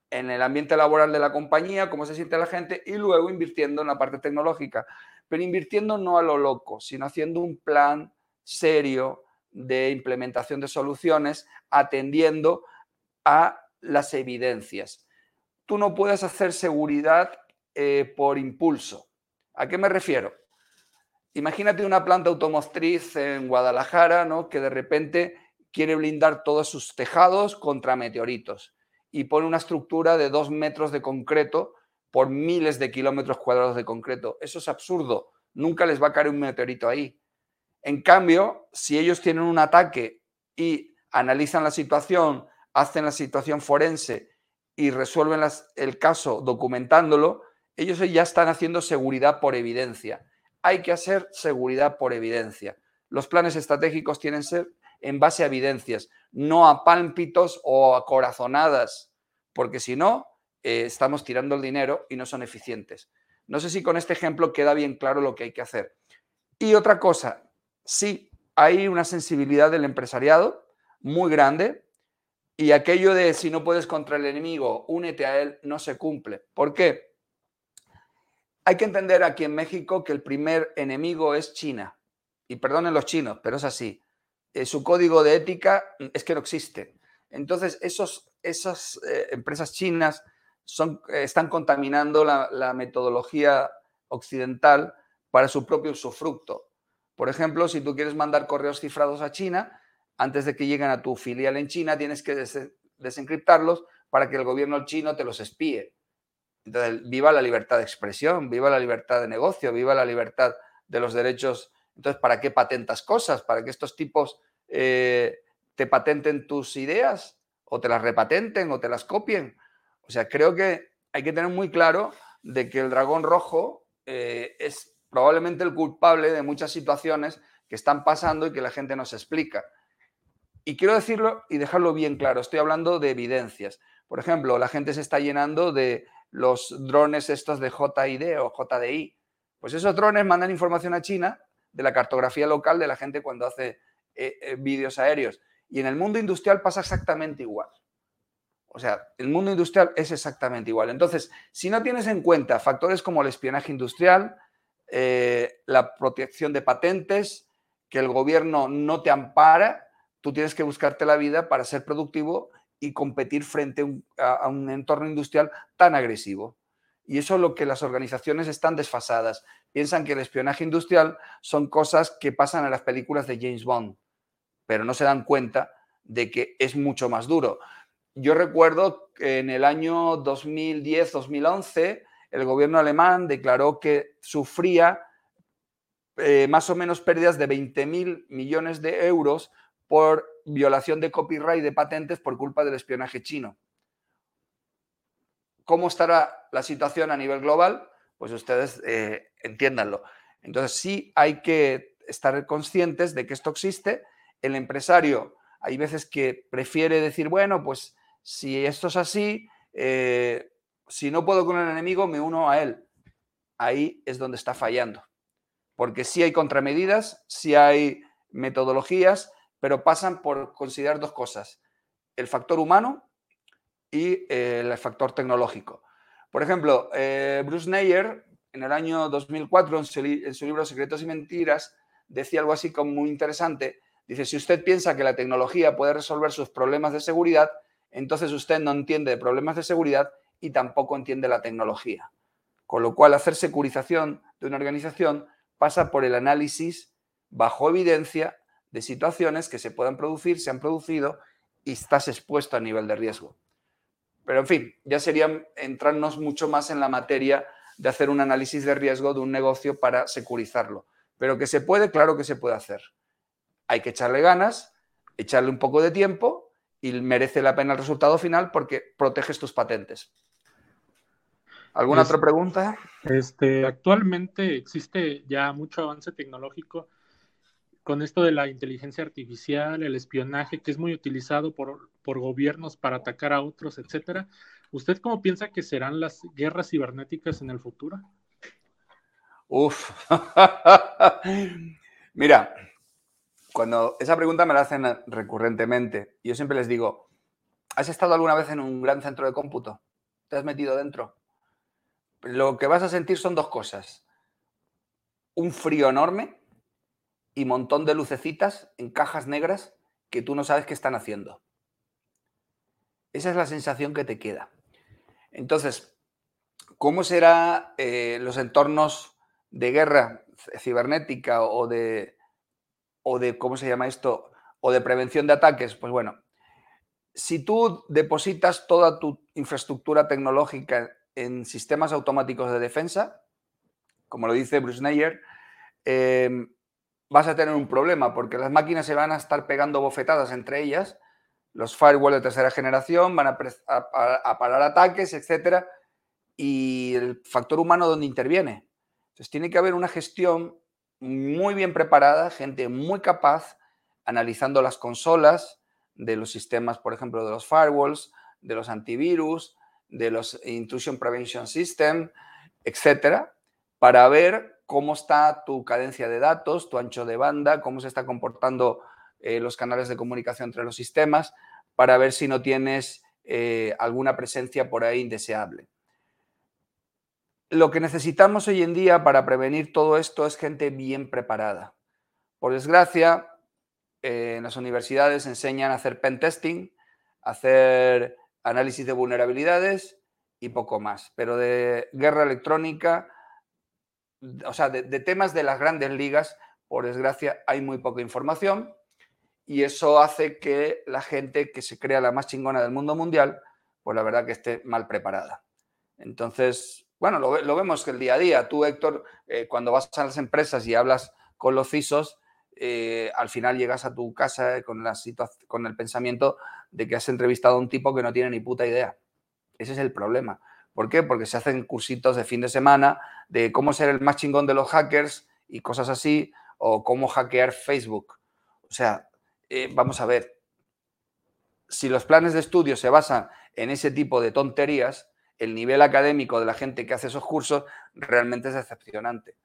en el ambiente laboral de la compañía, cómo se siente la gente y luego invirtiendo en la parte tecnológica. Pero invirtiendo no a lo loco, sino haciendo un plan serio de implementación de soluciones atendiendo a las evidencias. Tú no puedes hacer seguridad eh, por impulso. ¿A qué me refiero? Imagínate una planta automotriz en Guadalajara, ¿no? Que de repente quiere blindar todos sus tejados contra meteoritos y pone una estructura de dos metros de concreto por miles de kilómetros cuadrados de concreto. Eso es absurdo. Nunca les va a caer un meteorito ahí. En cambio, si ellos tienen un ataque y analizan la situación, hacen la situación forense y resuelven el caso documentándolo, ellos ya están haciendo seguridad por evidencia. Hay que hacer seguridad por evidencia. Los planes estratégicos tienen que ser en base a evidencias, no a pálpitos o a corazonadas, porque si no, eh, estamos tirando el dinero y no son eficientes. No sé si con este ejemplo queda bien claro lo que hay que hacer. Y otra cosa, sí, hay una sensibilidad del empresariado muy grande y aquello de si no puedes contra el enemigo, únete a él, no se cumple. ¿Por qué? Hay que entender aquí en México que el primer enemigo es China. Y perdonen los chinos, pero es así. Eh, su código de ética es que no existe. Entonces, esos, esas eh, empresas chinas son, eh, están contaminando la, metodología occidental para su propio usufructo. Por ejemplo, si tú quieres mandar correos cifrados a China, antes de que lleguen a tu filial en China, tienes que desencriptarlos para que el gobierno chino te los espíe. Entonces, viva la libertad de expresión, viva la libertad de negocio, viva la libertad de los derechos. Entonces, ¿para qué patentas cosas? ¿Para que estos tipos eh, te patenten tus ideas? ¿O te las repatenten o te las copien? O sea, creo que hay que tener muy claro de que el dragón rojo eh, es probablemente el culpable de muchas situaciones que están pasando y que la gente no se explica. Y quiero decirlo y dejarlo bien claro, estoy hablando de evidencias. Por ejemplo, la gente se está llenando de los drones estos de JID o JDI. Pues esos drones mandan información a China de la cartografía local de la gente cuando hace eh, eh, vídeos aéreos. Y en el mundo industrial pasa exactamente igual. O sea, el mundo industrial es exactamente igual. Entonces, si no tienes en cuenta factores como el espionaje industrial, eh, la protección de patentes, que el gobierno no te ampara, tú tienes que buscarte la vida para ser productivo y competir frente a un, entorno industrial tan agresivo. Y eso es lo que las organizaciones están desfasadas. Piensan que el espionaje industrial son cosas que pasan en las películas de James Bond, pero no se dan cuenta de que es mucho más duro. Yo recuerdo que en el año 2010-2011 el gobierno alemán declaró que sufría eh, más o menos pérdidas de 20 mil millones de euros por violación de copyright de patentes por culpa del espionaje chino. ¿Cómo estará la situación a nivel global? Pues ustedes eh, entiéndanlo. Entonces sí hay que estar conscientes de que esto existe. El empresario hay veces que prefiere decir, bueno, pues si esto es así, eh, si no puedo con el enemigo, me uno a él. Ahí es donde está fallando. Porque sí hay contramedidas, sí hay metodologías, pero pasan por considerar dos cosas, el factor humano y eh, el factor tecnológico. Por ejemplo, eh, Bruce Neyer, en el año 2004, en su, libro Secretos y Mentiras, decía algo así como muy interesante. Dice, si usted piensa que la tecnología puede resolver sus problemas de seguridad, entonces usted no entiende de problemas de seguridad y tampoco entiende la tecnología. Con lo cual, hacer securización de una organización pasa por el análisis bajo evidencia de situaciones que se puedan producir, se han producido y estás expuesto a nivel de riesgo. Pero en fin, ya sería entrarnos mucho más en la materia de hacer un análisis de riesgo de un negocio para securizarlo. Pero que se puede, claro que se puede hacer. Hay que echarle ganas, echarle un poco de tiempo y merece la pena el resultado final porque proteges tus patentes. ¿Alguna otra pregunta? Este, actualmente existe ya mucho avance tecnológico con esto de la inteligencia artificial, el espionaje, que es muy utilizado por, por gobiernos para atacar a otros, etcétera. ¿Usted cómo piensa que serán las guerras cibernéticas en el futuro? Uf. Mira, cuando esa pregunta me la hacen recurrentemente, yo siempre les digo, ¿has estado alguna vez en un gran centro de cómputo? te has metido dentro. Lo que vas a sentir son dos cosas. Un frío enorme y montón de lucecitas en cajas negras que tú no sabes qué están haciendo. Esa es la sensación que te queda. Entonces, ¿cómo serán eh, los entornos de guerra cibernética o de, o de, ¿cómo se llama esto? O de prevención de ataques. Pues bueno, si tú depositas toda tu infraestructura tecnológica en sistemas automáticos de defensa, como lo dice Bruce Neyer, em, vas a tener un problema porque las máquinas se van a estar pegando bofetadas entre ellas, los firewalls de tercera generación van a, a parar ataques, etcétera, y el factor humano donde interviene. Entonces tiene que haber una gestión muy bien preparada, gente muy capaz, analizando las consolas de los sistemas, por ejemplo, de los firewalls, de los antivirus, de los Intrusion Prevention System, etcétera, para ver cómo está tu cadencia de datos, tu ancho de banda, cómo se está comportando eh, los canales de comunicación entre los sistemas, para ver si no tienes eh, alguna presencia por ahí indeseable. Lo que necesitamos hoy en día para prevenir todo esto es gente bien preparada. Por desgracia, en las universidades enseñan a hacer pen testing, hacer análisis de vulnerabilidades y poco más. Pero de guerra electrónica, o sea, de, temas de las grandes ligas, por desgracia, hay muy poca información y eso hace que la gente que se crea la más chingona del mundo mundial, pues la verdad que esté mal preparada. Entonces, bueno, lo, vemos el día a día. Tú, Héctor, eh, cuando vas a las empresas y hablas con los CISOs, eh, al final llegas a tu casa con, la con el pensamiento de que has entrevistado a un tipo que no tiene ni puta idea. Ese es el problema. ¿Por qué? Porque se hacen cursitos de fin de semana de cómo ser el más chingón de los hackers y cosas así, o cómo hackear Facebook. O sea, eh, vamos a ver, si los planes de estudio se basan en ese tipo de tonterías, el nivel académico de la gente que hace esos cursos realmente es decepcionante.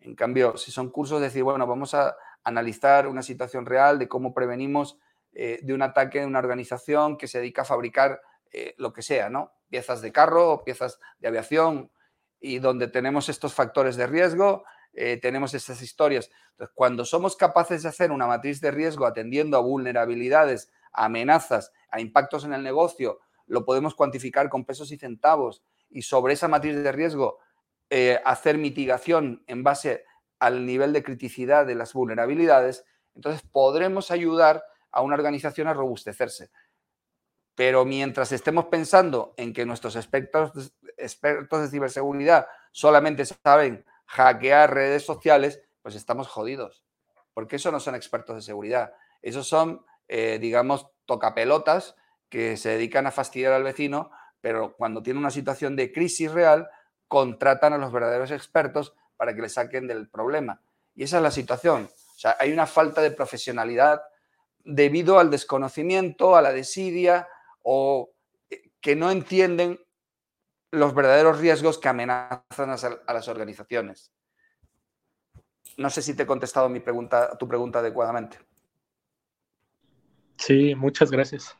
En cambio, si son cursos, decir, bueno, vamos a analizar una situación real de cómo prevenimos eh, de un ataque de una organización que se dedica a fabricar eh, lo que sea, ¿no? Piezas de carro piezas de aviación y donde tenemos estos factores de riesgo, eh, tenemos estas historias. Entonces, cuando somos capaces de hacer una matriz de riesgo atendiendo a vulnerabilidades, amenazas, a impactos en el negocio, lo podemos cuantificar con pesos y centavos y sobre esa matriz de riesgo eh, hacer mitigación en base al nivel de criticidad de las vulnerabilidades, entonces podremos ayudar a una organización a robustecerse. Pero mientras estemos pensando en que nuestros expertos, expertos de ciberseguridad solamente saben hackear redes sociales, pues estamos jodidos. Porque eso no son expertos de seguridad. Esos son, eh, digamos, tocapelotas que se dedican a fastidiar al vecino, pero cuando tiene una situación de crisis real, contratan a los verdaderos expertos para que le saquen del problema. Y esa es la situación. O sea, hay una falta de profesionalidad debido al desconocimiento, a la desidia o eh, que no entienden los verdaderos riesgos que amenazan a las organizaciones. No sé si te he contestado mi pregunta, tu pregunta adecuadamente. Sí, muchas gracias.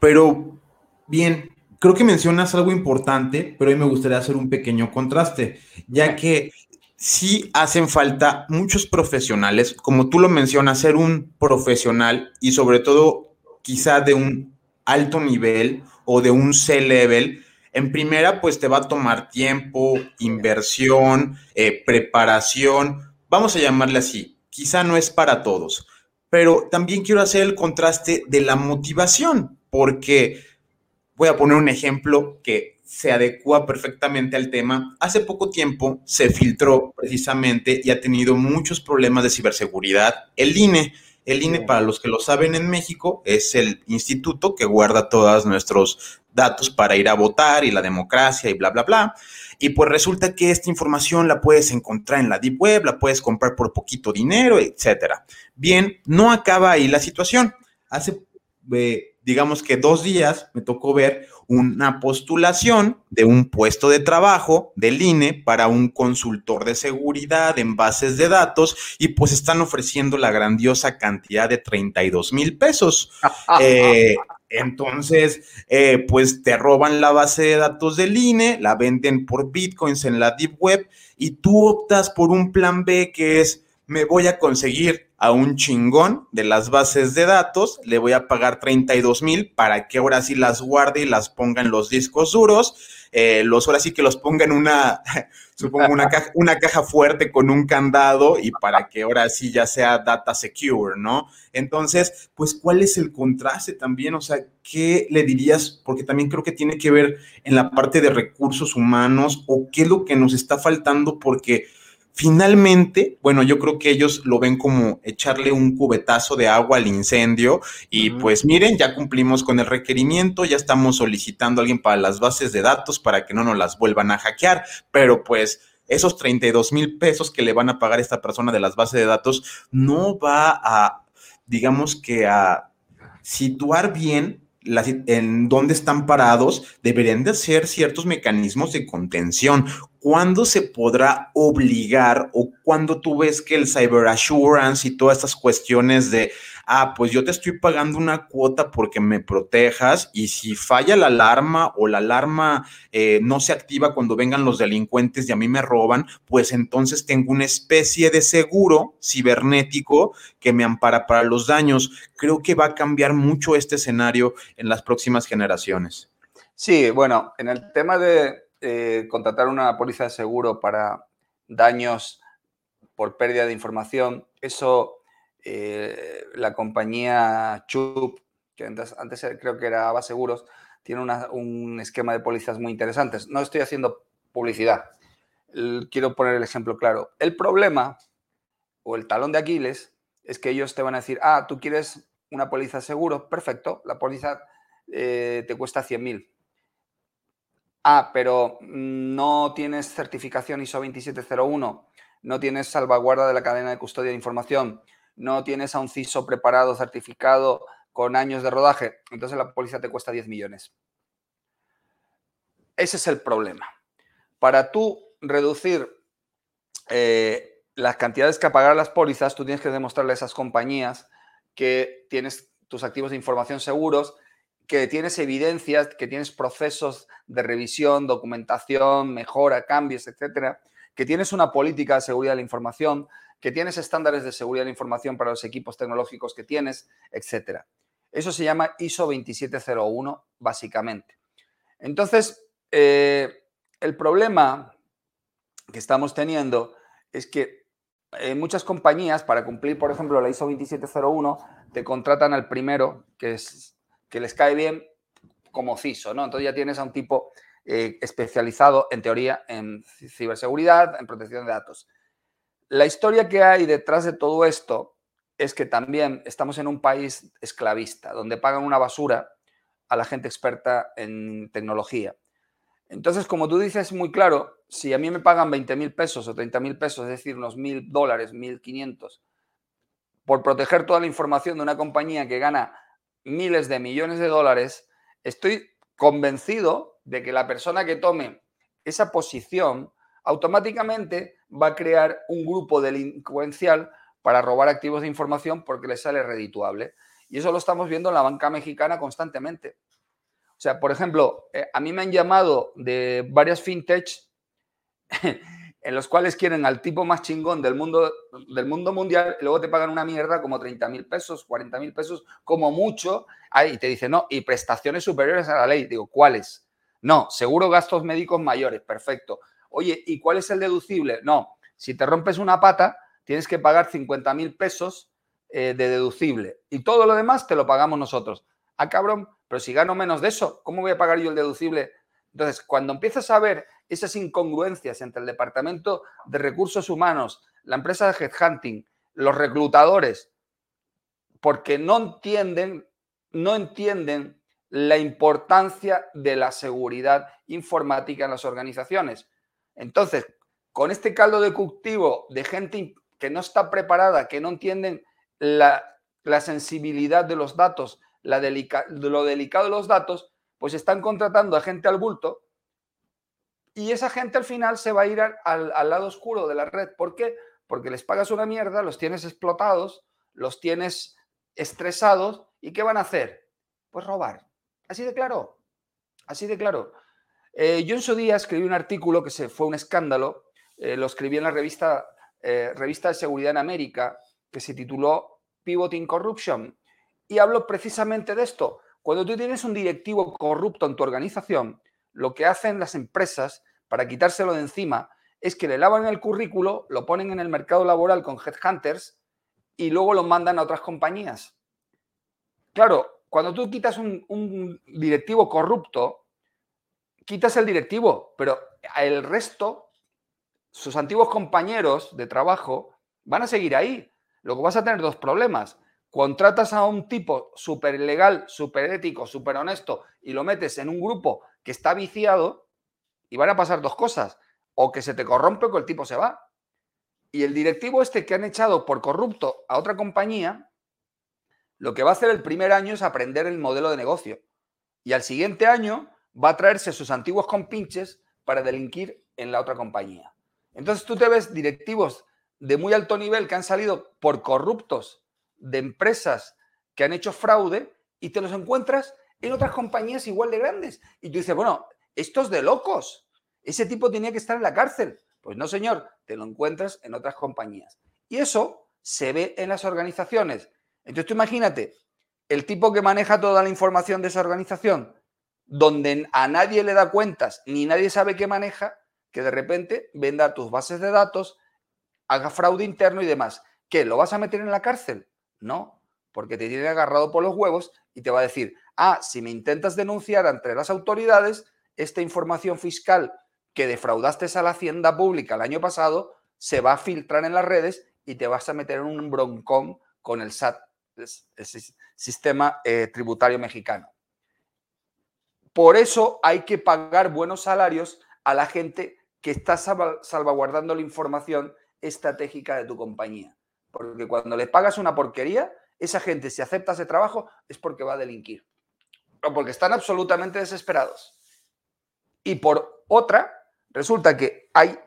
Pero, bien, creo que mencionas algo importante, pero hoy me gustaría hacer un pequeño contraste, ya que sí hacen falta muchos profesionales, como tú lo mencionas, ser un profesional y sobre todo quizá de un alto nivel o de un C-level, en primera, pues te va a tomar tiempo, inversión, eh, preparación, vamos a llamarle así, quizá no es para todos, pero también quiero hacer el contraste de la motivación, porque voy a poner un ejemplo que se adecua perfectamente al tema. Hace poco tiempo se filtró precisamente y ha tenido muchos problemas de ciberseguridad el INE. El INE, para los que lo saben en México, es el instituto que guarda todos nuestros datos para ir a votar y la democracia y bla, bla, bla. Y pues resulta que esta información la puedes encontrar en la Deep Web, la puedes comprar por poquito dinero, etcétera. Bien, no acaba ahí la situación. Hace eh, digamos que dos días me tocó ver una postulación de un puesto de trabajo del INE para un consultor de seguridad en bases de datos y pues están ofreciendo la grandiosa cantidad de 32 mil pesos. Eh, Entonces, eh, pues te roban la base de datos del INE, la venden por bitcoins en la deep web y tú optas por un plan B que es, me voy a conseguir a un chingón de las bases de datos, le voy a pagar 32 mil para que ahora sí las guarde y las ponga en los discos duros, eh, los ahora sí que los ponga en una, supongo, una caja, una caja fuerte con un candado y para que ahora sí ya sea data secure, ¿no? Entonces, pues, ¿cuál es el contraste también? O sea, ¿qué le dirías? Porque también creo que tiene que ver en la parte de recursos humanos o qué es lo que nos está faltando porque Finalmente, bueno, yo creo que ellos lo ven como echarle un cubetazo de agua al incendio y pues miren, ya cumplimos con el requerimiento, ya estamos solicitando a alguien para las bases de datos para que no nos las vuelvan a hackear, pero pues esos 32 mil pesos que le van a pagar esta persona de las bases de datos no va a, digamos que a situar bien en dónde están parados, deberían de ser ciertos mecanismos de contención. ¿Cuándo se podrá obligar o cuándo tú ves que el cyber assurance y todas estas cuestiones de ah, pues yo te estoy pagando una cuota porque me protejas y si falla la alarma o la alarma eh, no se activa cuando vengan los delincuentes y a mí me roban, pues entonces tengo una especie de seguro cibernético que me ampara para los daños. Creo que va a cambiar mucho este escenario en las próximas generaciones. Sí, bueno, en el tema de eh, contratar una póliza de seguro para daños por pérdida de información, eso eh, la compañía Chup, que antes, creo que era Ava Seguros, tiene un esquema de pólizas muy interesantes. No estoy haciendo publicidad. Quiero poner el ejemplo claro. El problema o el talón de Aquiles es que ellos te van a decir, ah, tú quieres una póliza seguro, perfecto, la póliza eh, te cuesta 100 mil. Ah, pero no tienes certificación ISO 2701, no tienes salvaguarda de la cadena de custodia de información, no tienes a un CISO preparado, certificado, con años de rodaje, entonces la póliza te cuesta 10 millones. Ese es el problema. Para tú reducir eh, las cantidades que pagar las pólizas, tú tienes que demostrarle a esas compañías que tienes tus activos de información seguros, que tienes evidencias, que tienes procesos de revisión, documentación, mejora, cambios, etcétera, que tienes una política de seguridad de la información, que tienes estándares de seguridad de información para los equipos tecnológicos que tienes, etcétera. Eso se llama ISO 2701, básicamente. Entonces, eh, el problema que estamos teniendo es que en muchas compañías, para cumplir, por ejemplo, la ISO 2701, te contratan al primero, que les cae bien como CISO, ¿no? Entonces ya tienes a un tipo eh, especializado, en teoría, en ciberseguridad, en protección de datos. La historia que hay detrás de todo esto es que también estamos en un país esclavista, donde pagan una basura a la gente experta en tecnología. Entonces, como tú dices muy claro, si a mí me pagan 20 mil pesos o 30 mil pesos, es decir, unos mil dólares, 1.500, por proteger toda la información de una compañía que gana miles de millones de dólares, estoy convencido de que la persona que tome esa posición automáticamente va a crear un grupo delincuencial para robar activos de información porque le sale redituable. Y eso lo estamos viendo en la banca mexicana constantemente. O sea, por ejemplo, eh, a mí me han llamado de varias fintech en los cuales quieren al tipo más chingón del mundo, del mundo mundial y luego te pagan una mierda como 30 mil pesos, 40 mil pesos, como mucho. Ahí te dice, no, y prestaciones superiores a la ley. Digo, ¿cuáles? No, seguro gastos médicos mayores, perfecto. Oye, ¿y cuál es el deducible? No, si te rompes una pata, tienes que pagar 50 mil pesos eh, de deducible y todo lo demás te lo pagamos nosotros. Ah, cabrón, pero si gano menos de eso, ¿cómo voy a pagar yo el deducible? Entonces, cuando empiezas a ver esas incongruencias entre el Departamento de Recursos Humanos, la empresa de headhunting, los reclutadores, porque no entienden, no entienden la importancia de la seguridad informática en las organizaciones. Entonces, con este caldo de cultivo de gente que no está preparada, que no entienden la, sensibilidad de los datos, lo delicado de los datos, pues están contratando a gente al bulto y esa gente al final se va a ir al lado oscuro de la red. ¿Por qué? Porque les pagas una mierda, los tienes explotados, los tienes estresados y ¿qué van a hacer? Pues robar. Así de claro. Así de claro. Eh, yo en su día escribí un artículo que se fue un escándalo. Eh, lo escribí en la revista, eh, revista de Seguridad en América, que se tituló Pivoting Corruption. Y hablo precisamente de esto. Cuando tú tienes un directivo corrupto en tu organización, lo que hacen las empresas para quitárselo de encima es que le lavan el currículo, lo ponen en el mercado laboral con headhunters y luego lo mandan a otras compañías. Claro, cuando tú quitas un, directivo corrupto, quitas el directivo, pero el resto, sus antiguos compañeros de trabajo, van a seguir ahí. Luego vas a tener dos problemas. Contratas a un tipo súper legal, súper ético, súper honesto y lo metes en un grupo que está viciado y van a pasar dos cosas. O que se te corrompe o que el tipo se va. Y el directivo este que han echado por corrupto a otra compañía, lo que va a hacer el primer año es aprender el modelo de negocio. Y al siguiente año va a traerse sus antiguos compinches para delinquir en la otra compañía. Entonces tú te ves directivos de muy alto nivel que han salido por corruptos de empresas que han hecho fraude y te los encuentras en otras compañías igual de grandes. Y tú dices, bueno, esto es de locos. Ese tipo tenía que estar en la cárcel. Pues no, señor, te lo encuentras en otras compañías. Y eso se ve en las organizaciones. Entonces tú imagínate, el tipo que maneja toda la información de esa organización, donde a nadie le da cuentas, ni nadie sabe qué maneja, que de repente venda tus bases de datos, haga fraude interno y demás. ¿Qué? ¿Lo vas a meter en la cárcel? No, porque te tiene agarrado por los huevos y te va a decir, ah, si me intentas denunciar ante las autoridades, esta información fiscal que defraudaste a la hacienda pública el año pasado se va a filtrar en las redes y te vas a meter en un broncón con el SAT, sistema eh, tributario mexicano. Por eso hay que pagar buenos salarios a la gente que está salvaguardando la información estratégica de tu compañía. Porque cuando le pagas una porquería, esa gente, si acepta ese trabajo, es porque va a delinquir. O porque están absolutamente desesperados. Y por otra, resulta que hay,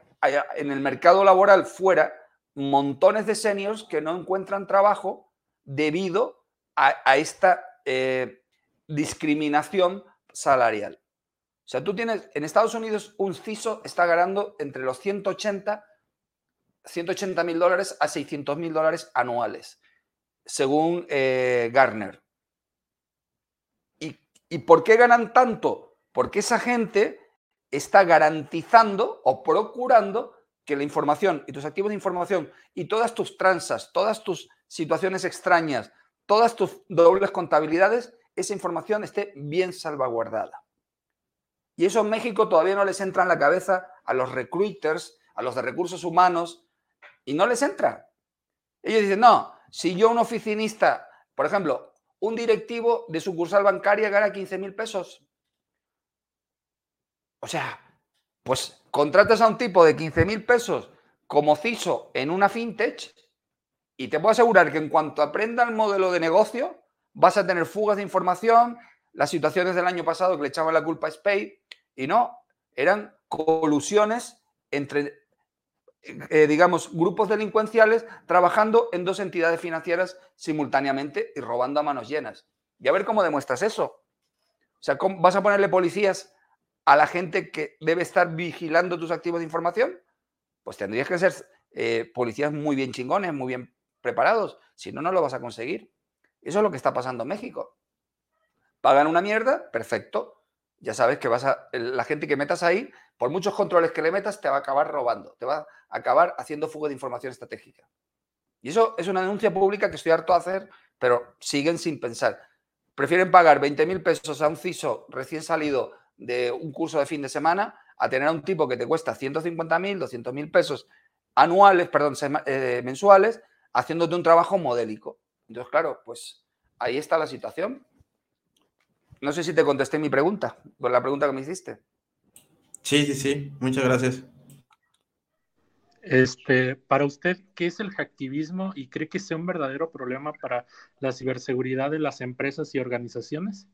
en el mercado laboral fuera montones de seniors que no encuentran trabajo debido a, esta eh, discriminación salarial. O sea, tú tienes, en Estados Unidos un CISO está ganando entre los 180 180 mil dólares a 600 mil dólares anuales, según eh, Garner. ¿Y, ¿Y por qué ganan tanto? Porque esa gente está garantizando o procurando que la información y tus activos de información y todas tus transas, todas tus situaciones extrañas, todas tus dobles contabilidades, esa información esté bien salvaguardada. Y eso en México todavía no les entra en la cabeza a los recruiters, a los de recursos humanos, y no les entra. Ellos dicen, no, si yo un oficinista, por ejemplo, un directivo de sucursal bancaria gana 15 mil pesos, o sea, pues contratas a un tipo de 15 mil pesos como CISO en una fintech y te puedo asegurar que en cuanto aprenda el modelo de negocio, vas a tener fugas de información, las situaciones del año pasado que le echaban la culpa a Spade, y no, eran colusiones entre, eh, digamos, grupos delincuenciales trabajando en dos entidades financieras simultáneamente y robando a manos llenas. Y a ver cómo demuestras eso. O sea, ¿vas a ponerle policías a la gente que debe estar vigilando tus activos de información, pues tendrías que ser eh, policías muy bien chingones, muy bien preparados. Si no, no lo vas a conseguir. Eso es lo que está pasando en México. Pagan una mierda, perfecto. Ya sabes que vas a. La gente que metas ahí, por muchos controles que le metas, te va a acabar robando, te va a acabar haciendo fuga de información estratégica. Y eso es una denuncia pública que estoy harto a hacer, pero siguen sin pensar. Prefieren pagar 20 mil pesos a un CISO recién salido de un curso de fin de semana a tener a un tipo que te cuesta 150 mil, 200 mil pesos anuales, perdón, eh, mensuales, haciéndote un trabajo modélico. Entonces, claro, pues ahí está la situación. No sé si te contesté mi pregunta, con la pregunta que me hiciste. Sí, sí, sí. Muchas gracias. Este, para usted, ¿qué es el hacktivismo y cree que sea un verdadero problema para la ciberseguridad de las empresas y organizaciones?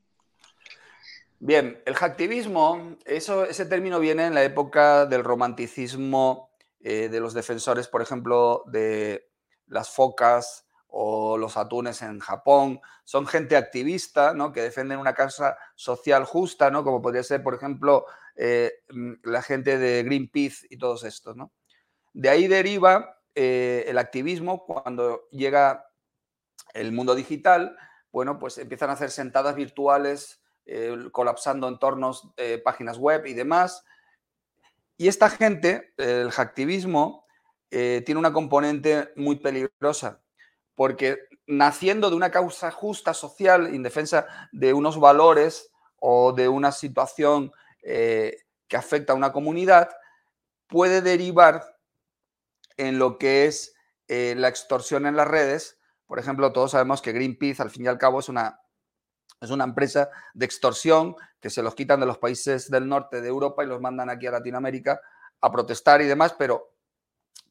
Bien, el hacktivismo, eso, ese término viene en la época del romanticismo eh, de los defensores, por ejemplo, de las focas o los atunes en Japón. Son gente activista, ¿no? Que defienden una causa social justa, ¿no? Como podría ser, por ejemplo, eh, mm, la gente de Greenpeace y todos estos, ¿no? De ahí deriva eh, el activismo cuando llega el mundo digital, bueno, pues empiezan a hacer sentadas virtuales, eh, colapsando entornos, páginas web y demás. Y esta gente, el hacktivismo, tiene una componente muy peligrosa, porque naciendo de una causa justa social, en defensa de unos valores o de una situación eh, que afecta a una comunidad, puede derivar en lo que es eh, la extorsión en las redes. Por ejemplo, todos sabemos que Greenpeace, al fin y al cabo, es una, es una empresa de extorsión que se los quitan de los países del norte de Europa y los mandan aquí a Latinoamérica a protestar y demás, pero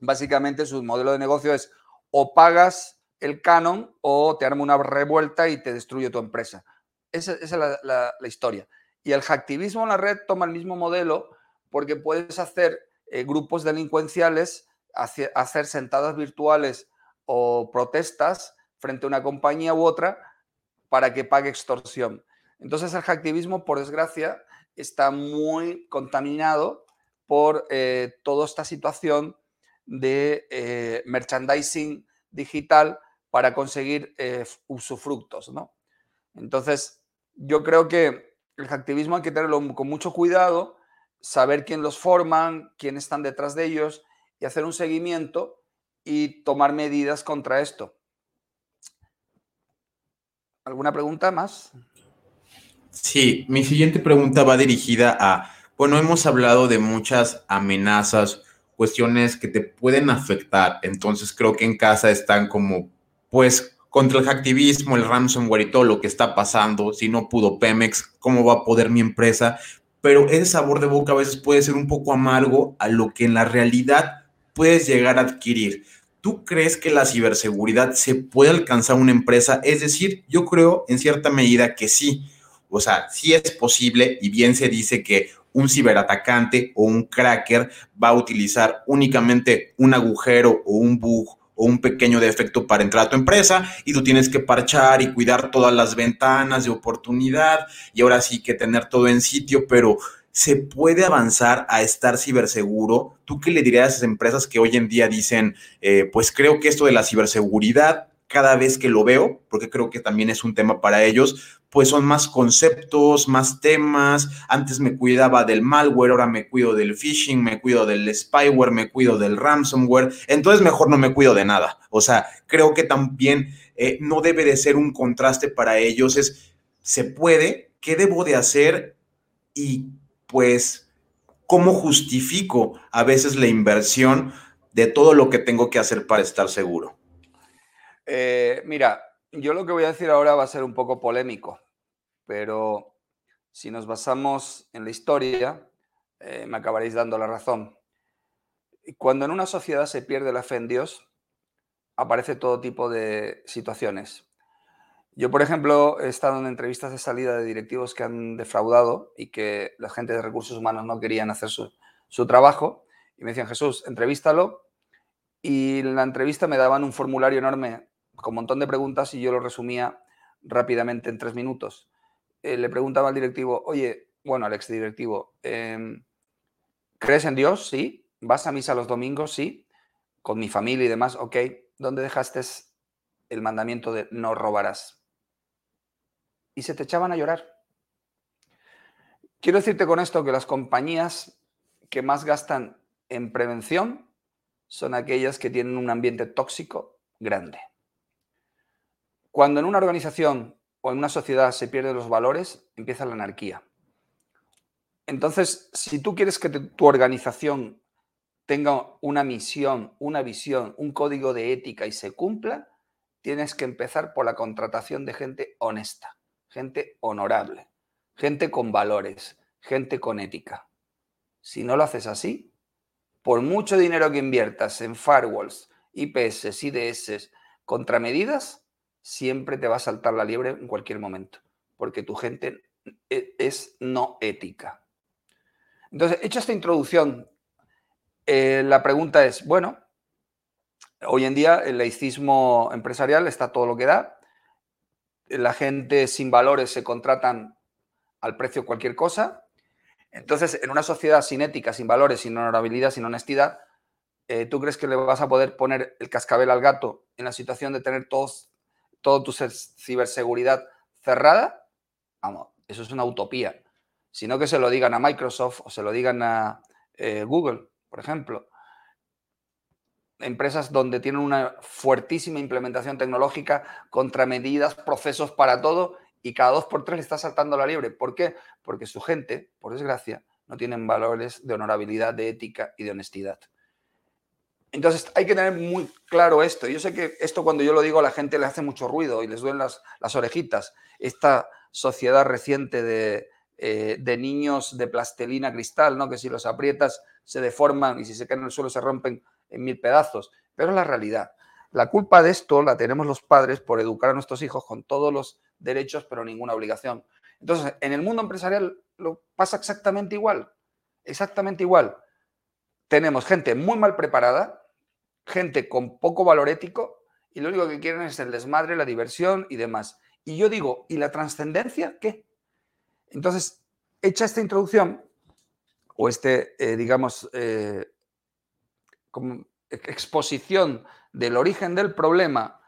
básicamente su modelo de negocio es o pagas el canon o te arma una revuelta y te destruye tu empresa. Esa, es la, historia. Y el hacktivismo en la red toma el mismo modelo porque puedes hacer eh, grupos delincuenciales, hacer, sentadas virtuales o protestas frente a una compañía u otra para que pague extorsión. Entonces el hacktivismo, por desgracia, está muy contaminado por eh, toda esta situación de eh, merchandising digital para conseguir eh, usufructos, ¿no? Entonces, yo creo que el activismo hay que tenerlo con mucho cuidado, saber quién los forman, quién están detrás de ellos y hacer un seguimiento y tomar medidas contra esto. ¿Alguna pregunta más? Sí, mi siguiente pregunta va dirigida a, bueno, hemos hablado de muchas amenazas, cuestiones que te pueden afectar, entonces creo que en casa están como pues contra el activismo, el ransomware y todo lo que está pasando, si no pudo Pemex, ¿cómo va a poder mi empresa? Pero ese sabor de boca a veces puede ser un poco amargo a lo que en la realidad puedes llegar a adquirir. ¿Tú crees que la ciberseguridad se puede alcanzar una empresa? Es decir, yo creo en cierta medida que sí. O sea, sí es posible y bien se dice que un ciberatacante o un cracker va a utilizar únicamente un agujero o un bug o un pequeño defecto para entrar a tu empresa y tú tienes que parchar y cuidar todas las ventanas de oportunidad y ahora sí que tener todo en sitio, pero ¿se puede avanzar a estar ciberseguro? ¿Tú qué le dirías a esas empresas que hoy en día dicen, eh, pues creo que esto de la ciberseguridad cada vez que lo veo, porque creo que también es un tema para ellos, pues son más conceptos, más temas. Antes me cuidaba del malware, ahora me cuido del phishing, me cuido del spyware, me cuido del ransomware. Entonces mejor no me cuido de nada. O sea, creo que también eh, no debe de ser un contraste para ellos. Es, se puede, ¿qué debo de hacer? Y pues, ¿cómo justifico a veces la inversión de todo lo que tengo que hacer para estar seguro? Eh, mira, yo lo que voy a decir ahora va a ser un poco polémico, pero si nos basamos en la historia, eh, me acabaréis dando la razón. Cuando en una sociedad se pierde la fe en Dios, aparece todo tipo de situaciones. Yo, por ejemplo, he estado en entrevistas de salida de directivos que han defraudado y que la gente de recursos humanos no querían hacer su, su trabajo. Y me decían, Jesús, entrevístalo. Y en la entrevista me daban un formulario enorme con un montón de preguntas y yo lo resumía rápidamente en tres minutos. Eh, le preguntaba al directivo, oye, bueno, al exdirectivo, eh, ¿crees en Dios? Sí. ¿Vas a misa los domingos? Sí. Con mi familia y demás, ok. ¿Dónde dejaste el mandamiento de no robarás? Y se te echaban a llorar. Quiero decirte con esto que las compañías que más gastan en prevención son aquellas que tienen un ambiente tóxico grande. Cuando en una organización o en una sociedad se pierden los valores, empieza la anarquía. Entonces, si tú quieres que tu organización tenga una misión, una visión, un código de ética y se cumpla, tienes que empezar por la contratación de gente honesta, gente honorable, gente con valores, gente con ética. Si no lo haces así, por mucho dinero que inviertas en firewalls, IPS, IDS, contramedidas, siempre te va a saltar la liebre en cualquier momento, porque tu gente e, es no ética. Entonces, hecha esta introducción, eh, la pregunta es, bueno, Hoy en día el laicismo empresarial está todo lo que da. La gente sin valores se contratan al precio cualquier cosa. Entonces, en una sociedad sin ética, sin valores, sin honorabilidad, sin honestidad, eh, ¿tú crees que le vas a poder poner el cascabel al gato en la situación de tener todos, todo tu ciberseguridad cerrada? Vamos, eso es una utopía. Sino que se lo digan a Microsoft o se lo digan a eh, Google, por ejemplo. Empresas donde tienen una fuertísima implementación tecnológica, contramedidas, procesos para todo y cada dos por tres le está saltando la liebre. ¿Por qué? Porque su gente, por desgracia, no tienen valores de honorabilidad, de ética y de honestidad. Entonces hay que tener muy claro esto. Yo sé que esto cuando yo lo digo a la gente le hace mucho ruido y les duelen las, orejitas. Esta sociedad reciente de, eh, niños de plastelina cristal, ¿no? que si los aprietas se deforman y si se caen en el suelo se rompen en mil pedazos. Pero es la realidad. La culpa de esto la tenemos los padres por educar a nuestros hijos con todos los derechos pero ninguna obligación. Entonces, en el mundo empresarial lo pasa exactamente igual. Exactamente igual tenemos gente muy mal preparada, gente con poco valor ético y lo único que quieren es el desmadre, la diversión y demás. Y yo digo, ¿y la trascendencia qué? Entonces, hecha esta introducción, o este, eh, digamos, eh, exposición del origen del problema,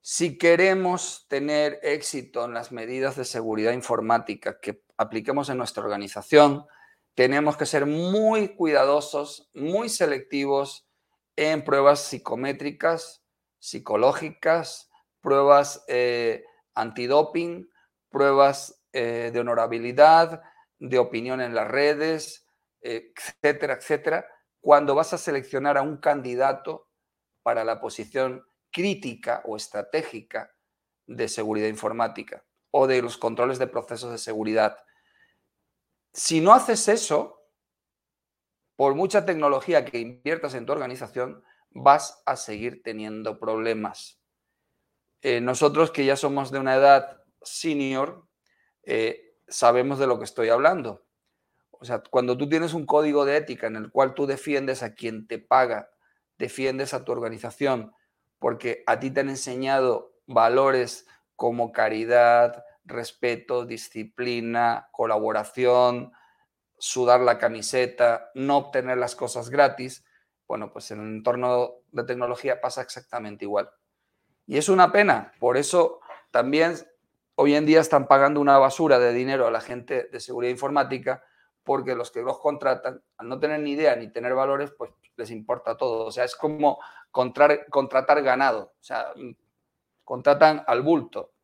si queremos tener éxito en las medidas de seguridad informática que apliquemos en nuestra organización, tenemos que ser muy cuidadosos, muy selectivos en pruebas psicométricas, psicológicas, pruebas eh, antidoping, pruebas eh, de honorabilidad, de opinión en las redes, etcétera, etcétera, cuando vas a seleccionar a un candidato para la posición crítica o estratégica de seguridad informática o de los controles de procesos de seguridad. Si no haces eso, por mucha tecnología que inviertas en tu organización, vas a seguir teniendo problemas. Eh, nosotros que ya somos de una edad senior, eh, sabemos de lo que estoy hablando. O sea, cuando tú tienes un código de ética en el cual tú defiendes a quien te paga, defiendes a tu organización, porque a ti te han enseñado valores como caridad, respeto, disciplina, colaboración, sudar la camiseta, no obtener las cosas gratis, bueno, pues en el entorno de tecnología pasa exactamente igual. Y es una pena, por eso también hoy en día están pagando una basura de dinero a la gente de seguridad informática, porque los que los contratan, al no tener ni idea ni tener valores, pues les importa todo. O sea, es como contratar, contratar ganado, o sea, contratan al bulto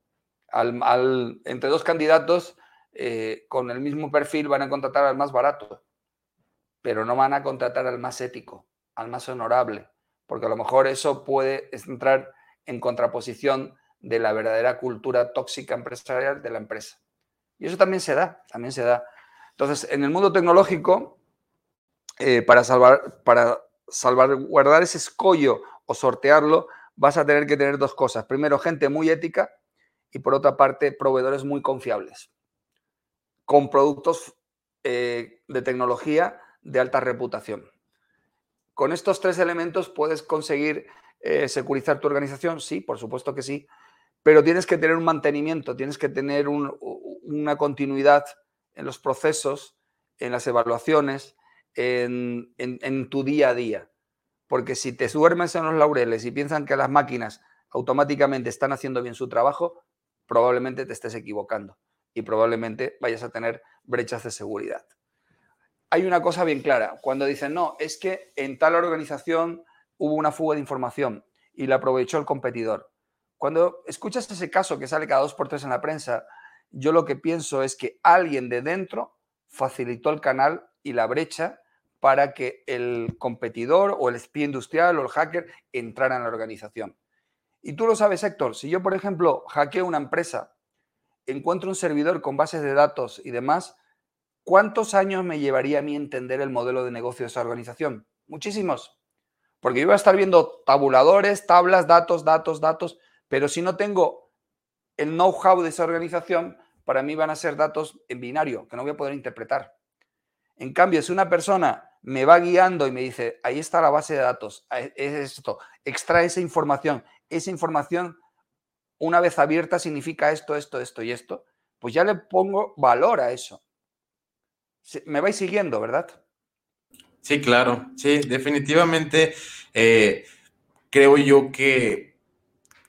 entre dos candidatos eh, con el mismo perfil van a contratar al más barato, pero no van a contratar al más ético, al más honorable, porque a lo mejor eso puede entrar en contraposición de la verdadera cultura tóxica empresarial de la empresa. Y eso también se da, también se da. Entonces, en el mundo tecnológico, eh, para, salvar, para salvaguardar ese escollo o sortearlo, vas a tener que tener dos cosas. Primero, gente muy ética y por otra parte proveedores muy confiables, con productos eh, de tecnología de alta reputación. Con estos tres elementos puedes conseguir eh, securizar tu organización, sí, por supuesto que sí, pero tienes que tener un mantenimiento, tienes que tener una continuidad en los procesos, en las evaluaciones, en, en tu día a día. Porque si te duermes en los laureles y piensan que las máquinas automáticamente están haciendo bien su trabajo, probablemente te estés equivocando y probablemente vayas a tener brechas de seguridad. Hay una cosa bien clara, cuando dicen, no, es que en tal organización hubo una fuga de información y la aprovechó el competidor. Cuando escuchas ese caso que sale cada dos por tres en la prensa, yo lo que pienso es que alguien de dentro facilitó el canal y la brecha para que el competidor o el espía industrial o el hacker entrara en la organización. Y tú lo sabes, Héctor, si yo, por ejemplo, hackeo una empresa, encuentro un servidor con bases de datos y demás, ¿cuántos años me llevaría a mí entender el modelo de negocio de esa organización? Muchísimos. Porque yo voy a estar viendo tabuladores, tablas, datos, datos, datos, pero si no tengo el know-how de esa organización, para mí van a ser datos en binario, que no voy a poder interpretar. En cambio, si una persona me va guiando y me dice, ahí está la base de datos, es esto, extrae esa información. Esa información, una vez abierta, significa esto, esto, esto y esto. Pues ya le pongo valor a eso. Me vais siguiendo, ¿verdad? Sí, claro, sí, definitivamente eh, creo yo que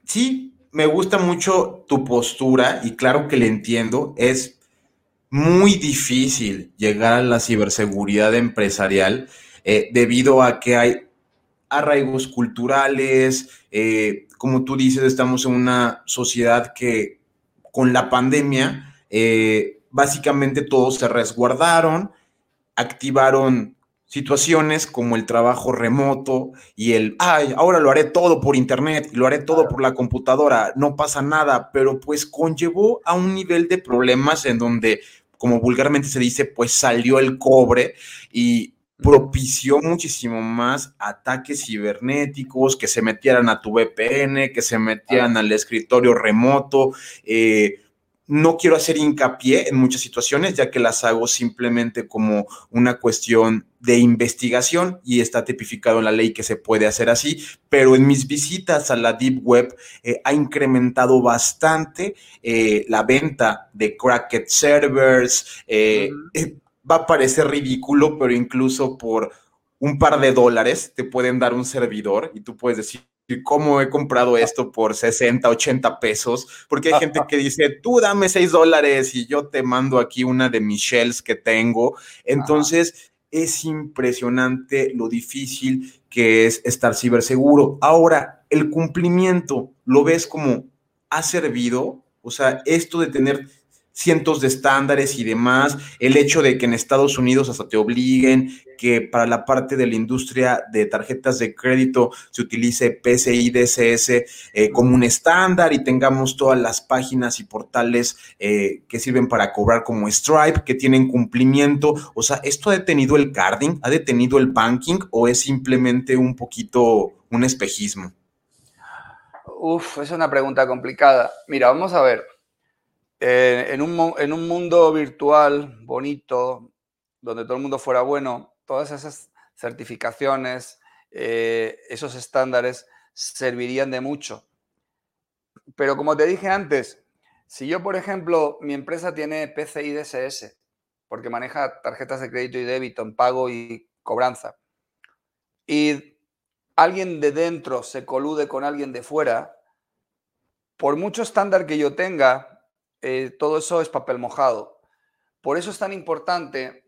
sí, me gusta mucho tu postura y claro que le entiendo, es muy difícil llegar a la ciberseguridad empresarial eh, debido a que hay arraigos culturales, eh, como tú dices, estamos en una sociedad que con la pandemia básicamente todos se resguardaron, activaron situaciones como el trabajo remoto y el, ay, ahora lo haré todo por internet, lo haré todo por la computadora, no pasa nada, pero pues conllevó a un nivel de problemas en donde, como vulgarmente se dice, pues salió el cobre y propició muchísimo más ataques cibernéticos, que se metieran a tu VPN, que se metieran al escritorio remoto, eh, no quiero hacer hincapié en muchas situaciones, ya que las hago simplemente como una cuestión de investigación y está tipificado en la ley que se puede hacer así, pero en mis visitas a la Deep Web eh, ha incrementado bastante eh, la venta de cracked servers. Eh, va a parecer ridículo, pero incluso por un par de dólares te pueden dar un servidor y tú puedes decir, cómo he comprado esto por 60, 80 pesos, porque hay gente que dice, tú dame 6 dólares y yo te mando aquí una de mis shells que tengo. Entonces, es impresionante lo difícil que es estar ciberseguro. Ahora, el cumplimiento, ¿lo ves como ha servido? O sea, esto de tener cientos de estándares y demás, el hecho de que en Estados Unidos hasta te obliguen que para la parte de la industria de tarjetas de crédito se utilice PCI DSS eh, como un estándar y tengamos todas las páginas y portales eh, que sirven para cobrar como Stripe, que tienen cumplimiento. O sea, ¿esto ha detenido el carding? ¿Ha detenido el banking o es simplemente un poquito un espejismo? Uf, es una pregunta complicada. Mira, vamos a ver. Eh, en, un, en, un, mundo virtual bonito, donde todo el mundo fuera bueno, todas esas certificaciones, eh, esos estándares servirían de mucho. Pero como te dije antes, si yo, por ejemplo, mi empresa tiene PCI DSS, porque maneja tarjetas de crédito y débito en pago y cobranza, y alguien de dentro se colude con alguien de fuera, por mucho estándar que yo tenga, eh, todo eso es papel mojado. Por eso es tan importante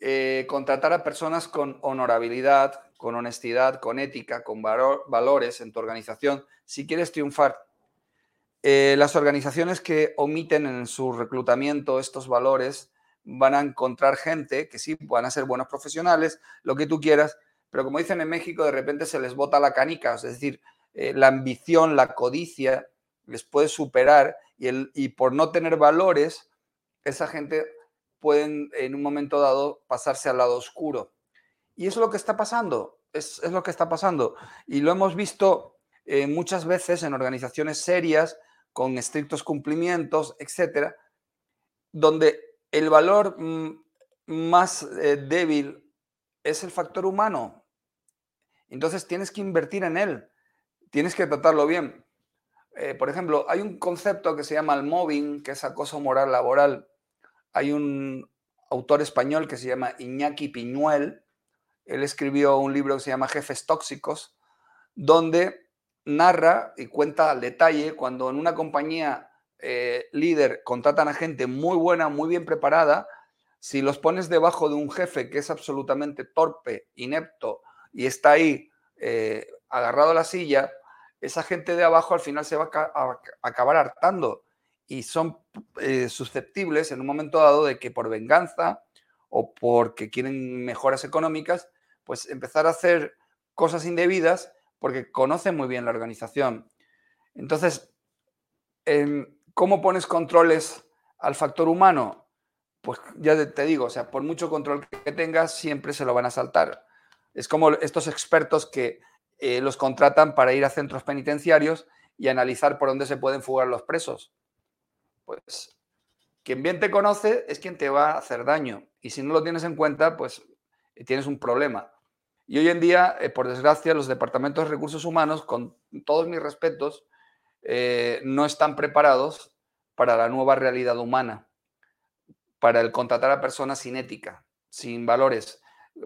eh, contratar a personas con honorabilidad, con honestidad, con ética, con valores en tu organización, si quieres triunfar. Eh, las organizaciones que omiten en su reclutamiento estos valores van a encontrar gente que sí van a ser buenos profesionales, lo que tú quieras, pero como dicen en México, de repente se les bota la canica, es decir, la ambición, la codicia les puede superar y, por no tener valores, esa gente pueden en un momento dado pasarse al lado oscuro. Y es lo que está pasando, es, lo que está pasando. Y lo hemos visto eh, muchas veces en organizaciones serias, con estrictos cumplimientos, etcétera, donde el valor mm, más eh, débil es el factor humano. Entonces tienes que invertir en él, tienes que tratarlo bien. Eh, por ejemplo, hay un concepto que se llama el mobbing, que es acoso moral laboral. Hay un autor español que se llama Iñaki Piñuel. Él escribió un libro que se llama Jefes Tóxicos, donde narra y cuenta al detalle cuando en una compañía eh, líder contratan a gente muy buena, muy bien preparada, si los pones debajo de un jefe que es absolutamente torpe, inepto y está ahí eh, agarrado a la silla, esa gente de abajo al final se va a, acabar hartando y son eh, susceptibles en un momento dado de que por venganza o porque quieren mejoras económicas, pues empezar a hacer cosas indebidas porque conocen muy bien la organización. Entonces, ¿cómo pones controles al factor humano? Pues ya te digo, o sea, por mucho control que tengas, siempre se lo van a saltar. Es como estos expertos que eh, los contratan para ir a centros penitenciarios y analizar por dónde se pueden fugar los presos. Pues quien bien te conoce es quien te va a hacer daño. Y si no lo tienes en cuenta, pues tienes un problema. Y hoy en día, eh, por desgracia, los departamentos de recursos humanos, con todos mis respetos, eh, no están preparados para la nueva realidad humana, para el contratar a personas sin ética, sin valores,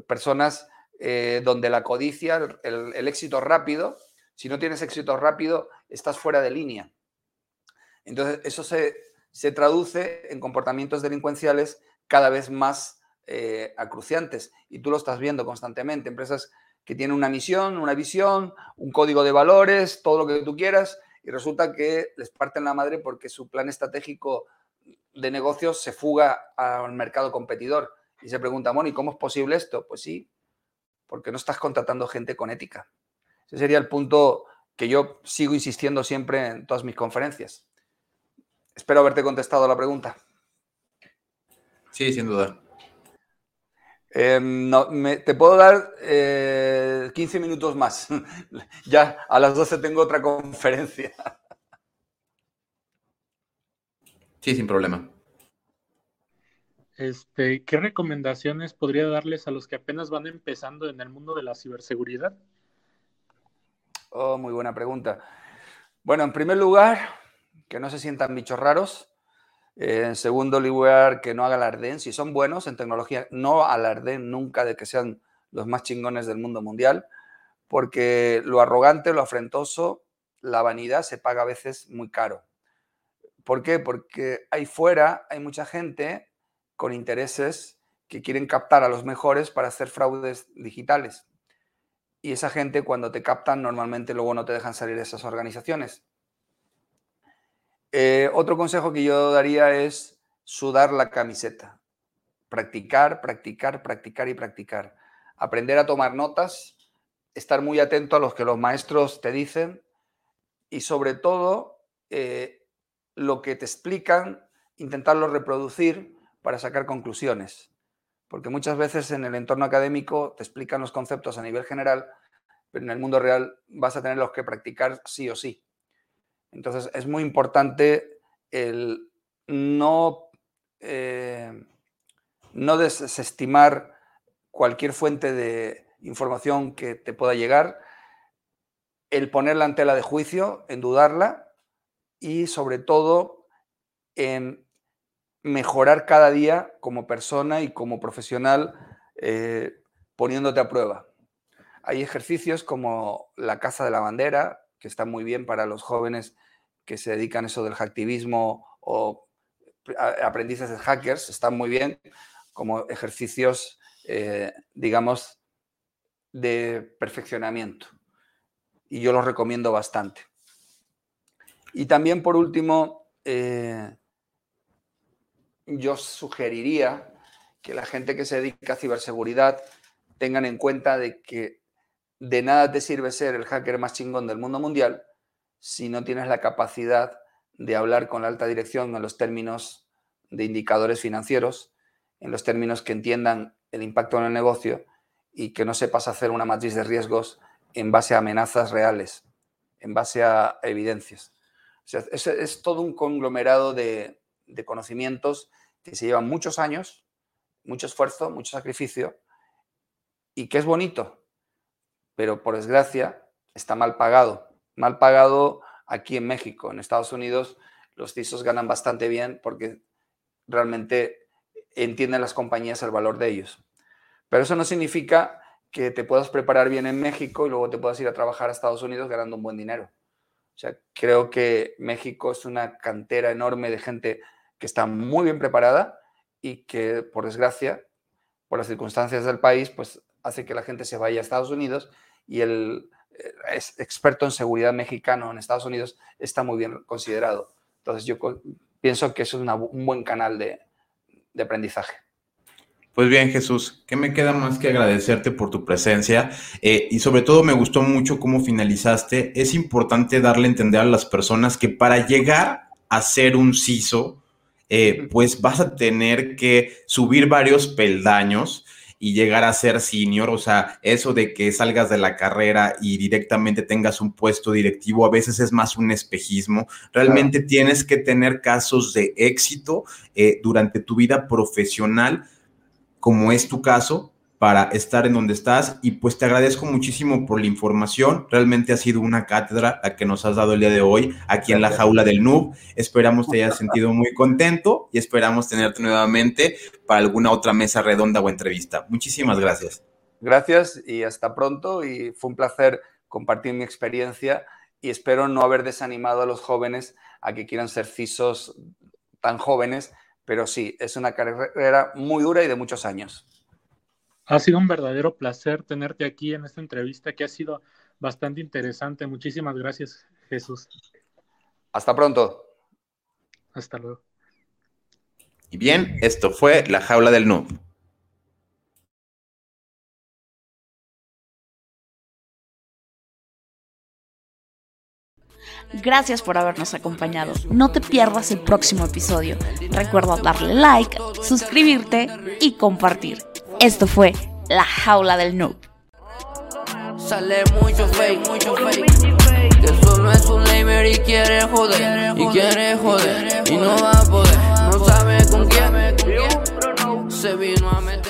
personas eh, donde la codicia, el, éxito rápido, si no tienes éxito rápido, estás fuera de línea. Entonces, eso se, se traduce en comportamientos delincuenciales cada vez más eh, acruciantes y tú lo estás viendo constantemente. Empresas que tienen una misión, una visión, un código de valores, todo lo que tú quieras y resulta que les parten la madre porque su plan estratégico de negocios se fuga al mercado competidor y se pregunta, ¿y cómo es posible esto? Pues sí, porque no estás contratando gente con ética. Ese sería el punto que yo sigo insistiendo siempre en todas mis conferencias. Espero haberte contestado la pregunta. Sí, sin duda. Em, no, te puedo dar 15 eh, minutos más. ya a las 12 tengo otra conferencia. sí, sin problema. Este, ¿Qué recomendaciones podría darles a los que apenas van empezando en el mundo de la ciberseguridad? Oh, muy buena pregunta. Bueno, en primer lugar, que no se sientan bichos raros. Eh, en segundo lugar, que no alarden. Si son buenos en tecnología, no alarden nunca de que sean los más chingones del mundo mundial, porque lo arrogante, lo afrentoso, la vanidad se paga a veces muy caro. ¿Por qué? Porque ahí fuera hay mucha gente con intereses que quieren captar a los mejores para hacer fraudes digitales. Y esa gente cuando te captan normalmente luego no te dejan salir de esas organizaciones. Eh, otro consejo que yo daría es sudar la camiseta. Practicar, practicar, practicar y practicar. Aprender a tomar notas, estar muy atento a lo que los maestros te dicen y sobre todo eh, lo que te explican, intentarlo reproducir para sacar conclusiones. Porque muchas veces en el entorno académico te explican los conceptos a nivel general, pero en el mundo real vas a tenerlos que practicar sí o sí. Entonces es muy importante el no, eh, no desestimar cualquier fuente de información que te pueda llegar, el ponerla en tela de juicio, en dudarla y sobre todo en mejorar cada día como persona y como profesional eh, poniéndote a prueba. Hay ejercicios como la caza de la bandera, que está muy bien para los jóvenes que se dedican a eso del hacktivismo o aprendices de hackers, están muy bien como ejercicios, eh, digamos, de perfeccionamiento. Y yo los recomiendo bastante. Y también, por último, eh, yo sugeriría que la gente que se dedica a ciberseguridad tengan en cuenta de que de nada te sirve ser el hacker más chingón del mundo mundial si no tienes la capacidad de hablar con la alta dirección en los términos de indicadores financieros, en los términos que entiendan el impacto en el negocio y que no sepas hacer una matriz de riesgos en base a amenazas reales, en base a evidencias. es, todo un conglomerado de conocimientos que se llevan muchos años, mucho esfuerzo, mucho sacrificio y que es bonito, pero por desgracia está mal pagado. Mal pagado aquí en México. En Estados Unidos los CISOs ganan bastante bien porque realmente entienden las compañías el valor de ellos. Pero eso no significa que te puedas preparar bien en México y luego te puedas ir a trabajar a Estados Unidos ganando un buen dinero. O sea, creo que México es una cantera enorme de gente que está muy bien preparada y que, por desgracia, por las circunstancias del país, pues hace que la gente se vaya a Estados Unidos y el eh, experto en seguridad mexicano en Estados Unidos está muy bien considerado. Entonces yo pienso que eso es un buen canal de, aprendizaje. Pues bien, Jesús, ¿qué me queda más que agradecerte por tu presencia? Eh, y sobre todo me gustó mucho cómo finalizaste. Es importante darle a entender a las personas que para llegar a ser un CISO, eh, pues vas a tener que subir varios peldaños y llegar a ser senior, o sea, eso de que salgas de la carrera y directamente tengas un puesto directivo, a veces es más un espejismo. Realmente tienes que tener casos de éxito eh, durante tu vida profesional, como es tu caso, para estar en donde estás y pues te agradezco muchísimo por la información. Realmente ha sido una cátedra la que nos has dado el día de hoy aquí en la jaula del noob. Esperamos te hayas sentido muy contento y esperamos tenerte nuevamente para alguna otra mesa redonda o entrevista. Muchísimas gracias. Gracias y hasta pronto y fue un placer compartir mi experiencia y espero no haber desanimado a los jóvenes a que quieran ser CISOs tan jóvenes, pero sí, es una carrera muy dura y de muchos años. Ha sido un verdadero placer tenerte aquí en esta entrevista que ha sido bastante interesante. Muchísimas gracias, Jesús. Hasta pronto. Hasta luego. Y bien, esto fue La Jaula del Noob. Gracias por habernos acompañado. No te pierdas el próximo episodio. Recuerda darle like, suscribirte y compartir. Esto fue La Jaula del Noob. Sale mucho fake, mucho fake. Que solo es un lamer y quiere joder. Y quiere joder. Y no va a poder. No sabe con quién. Se vino a meter.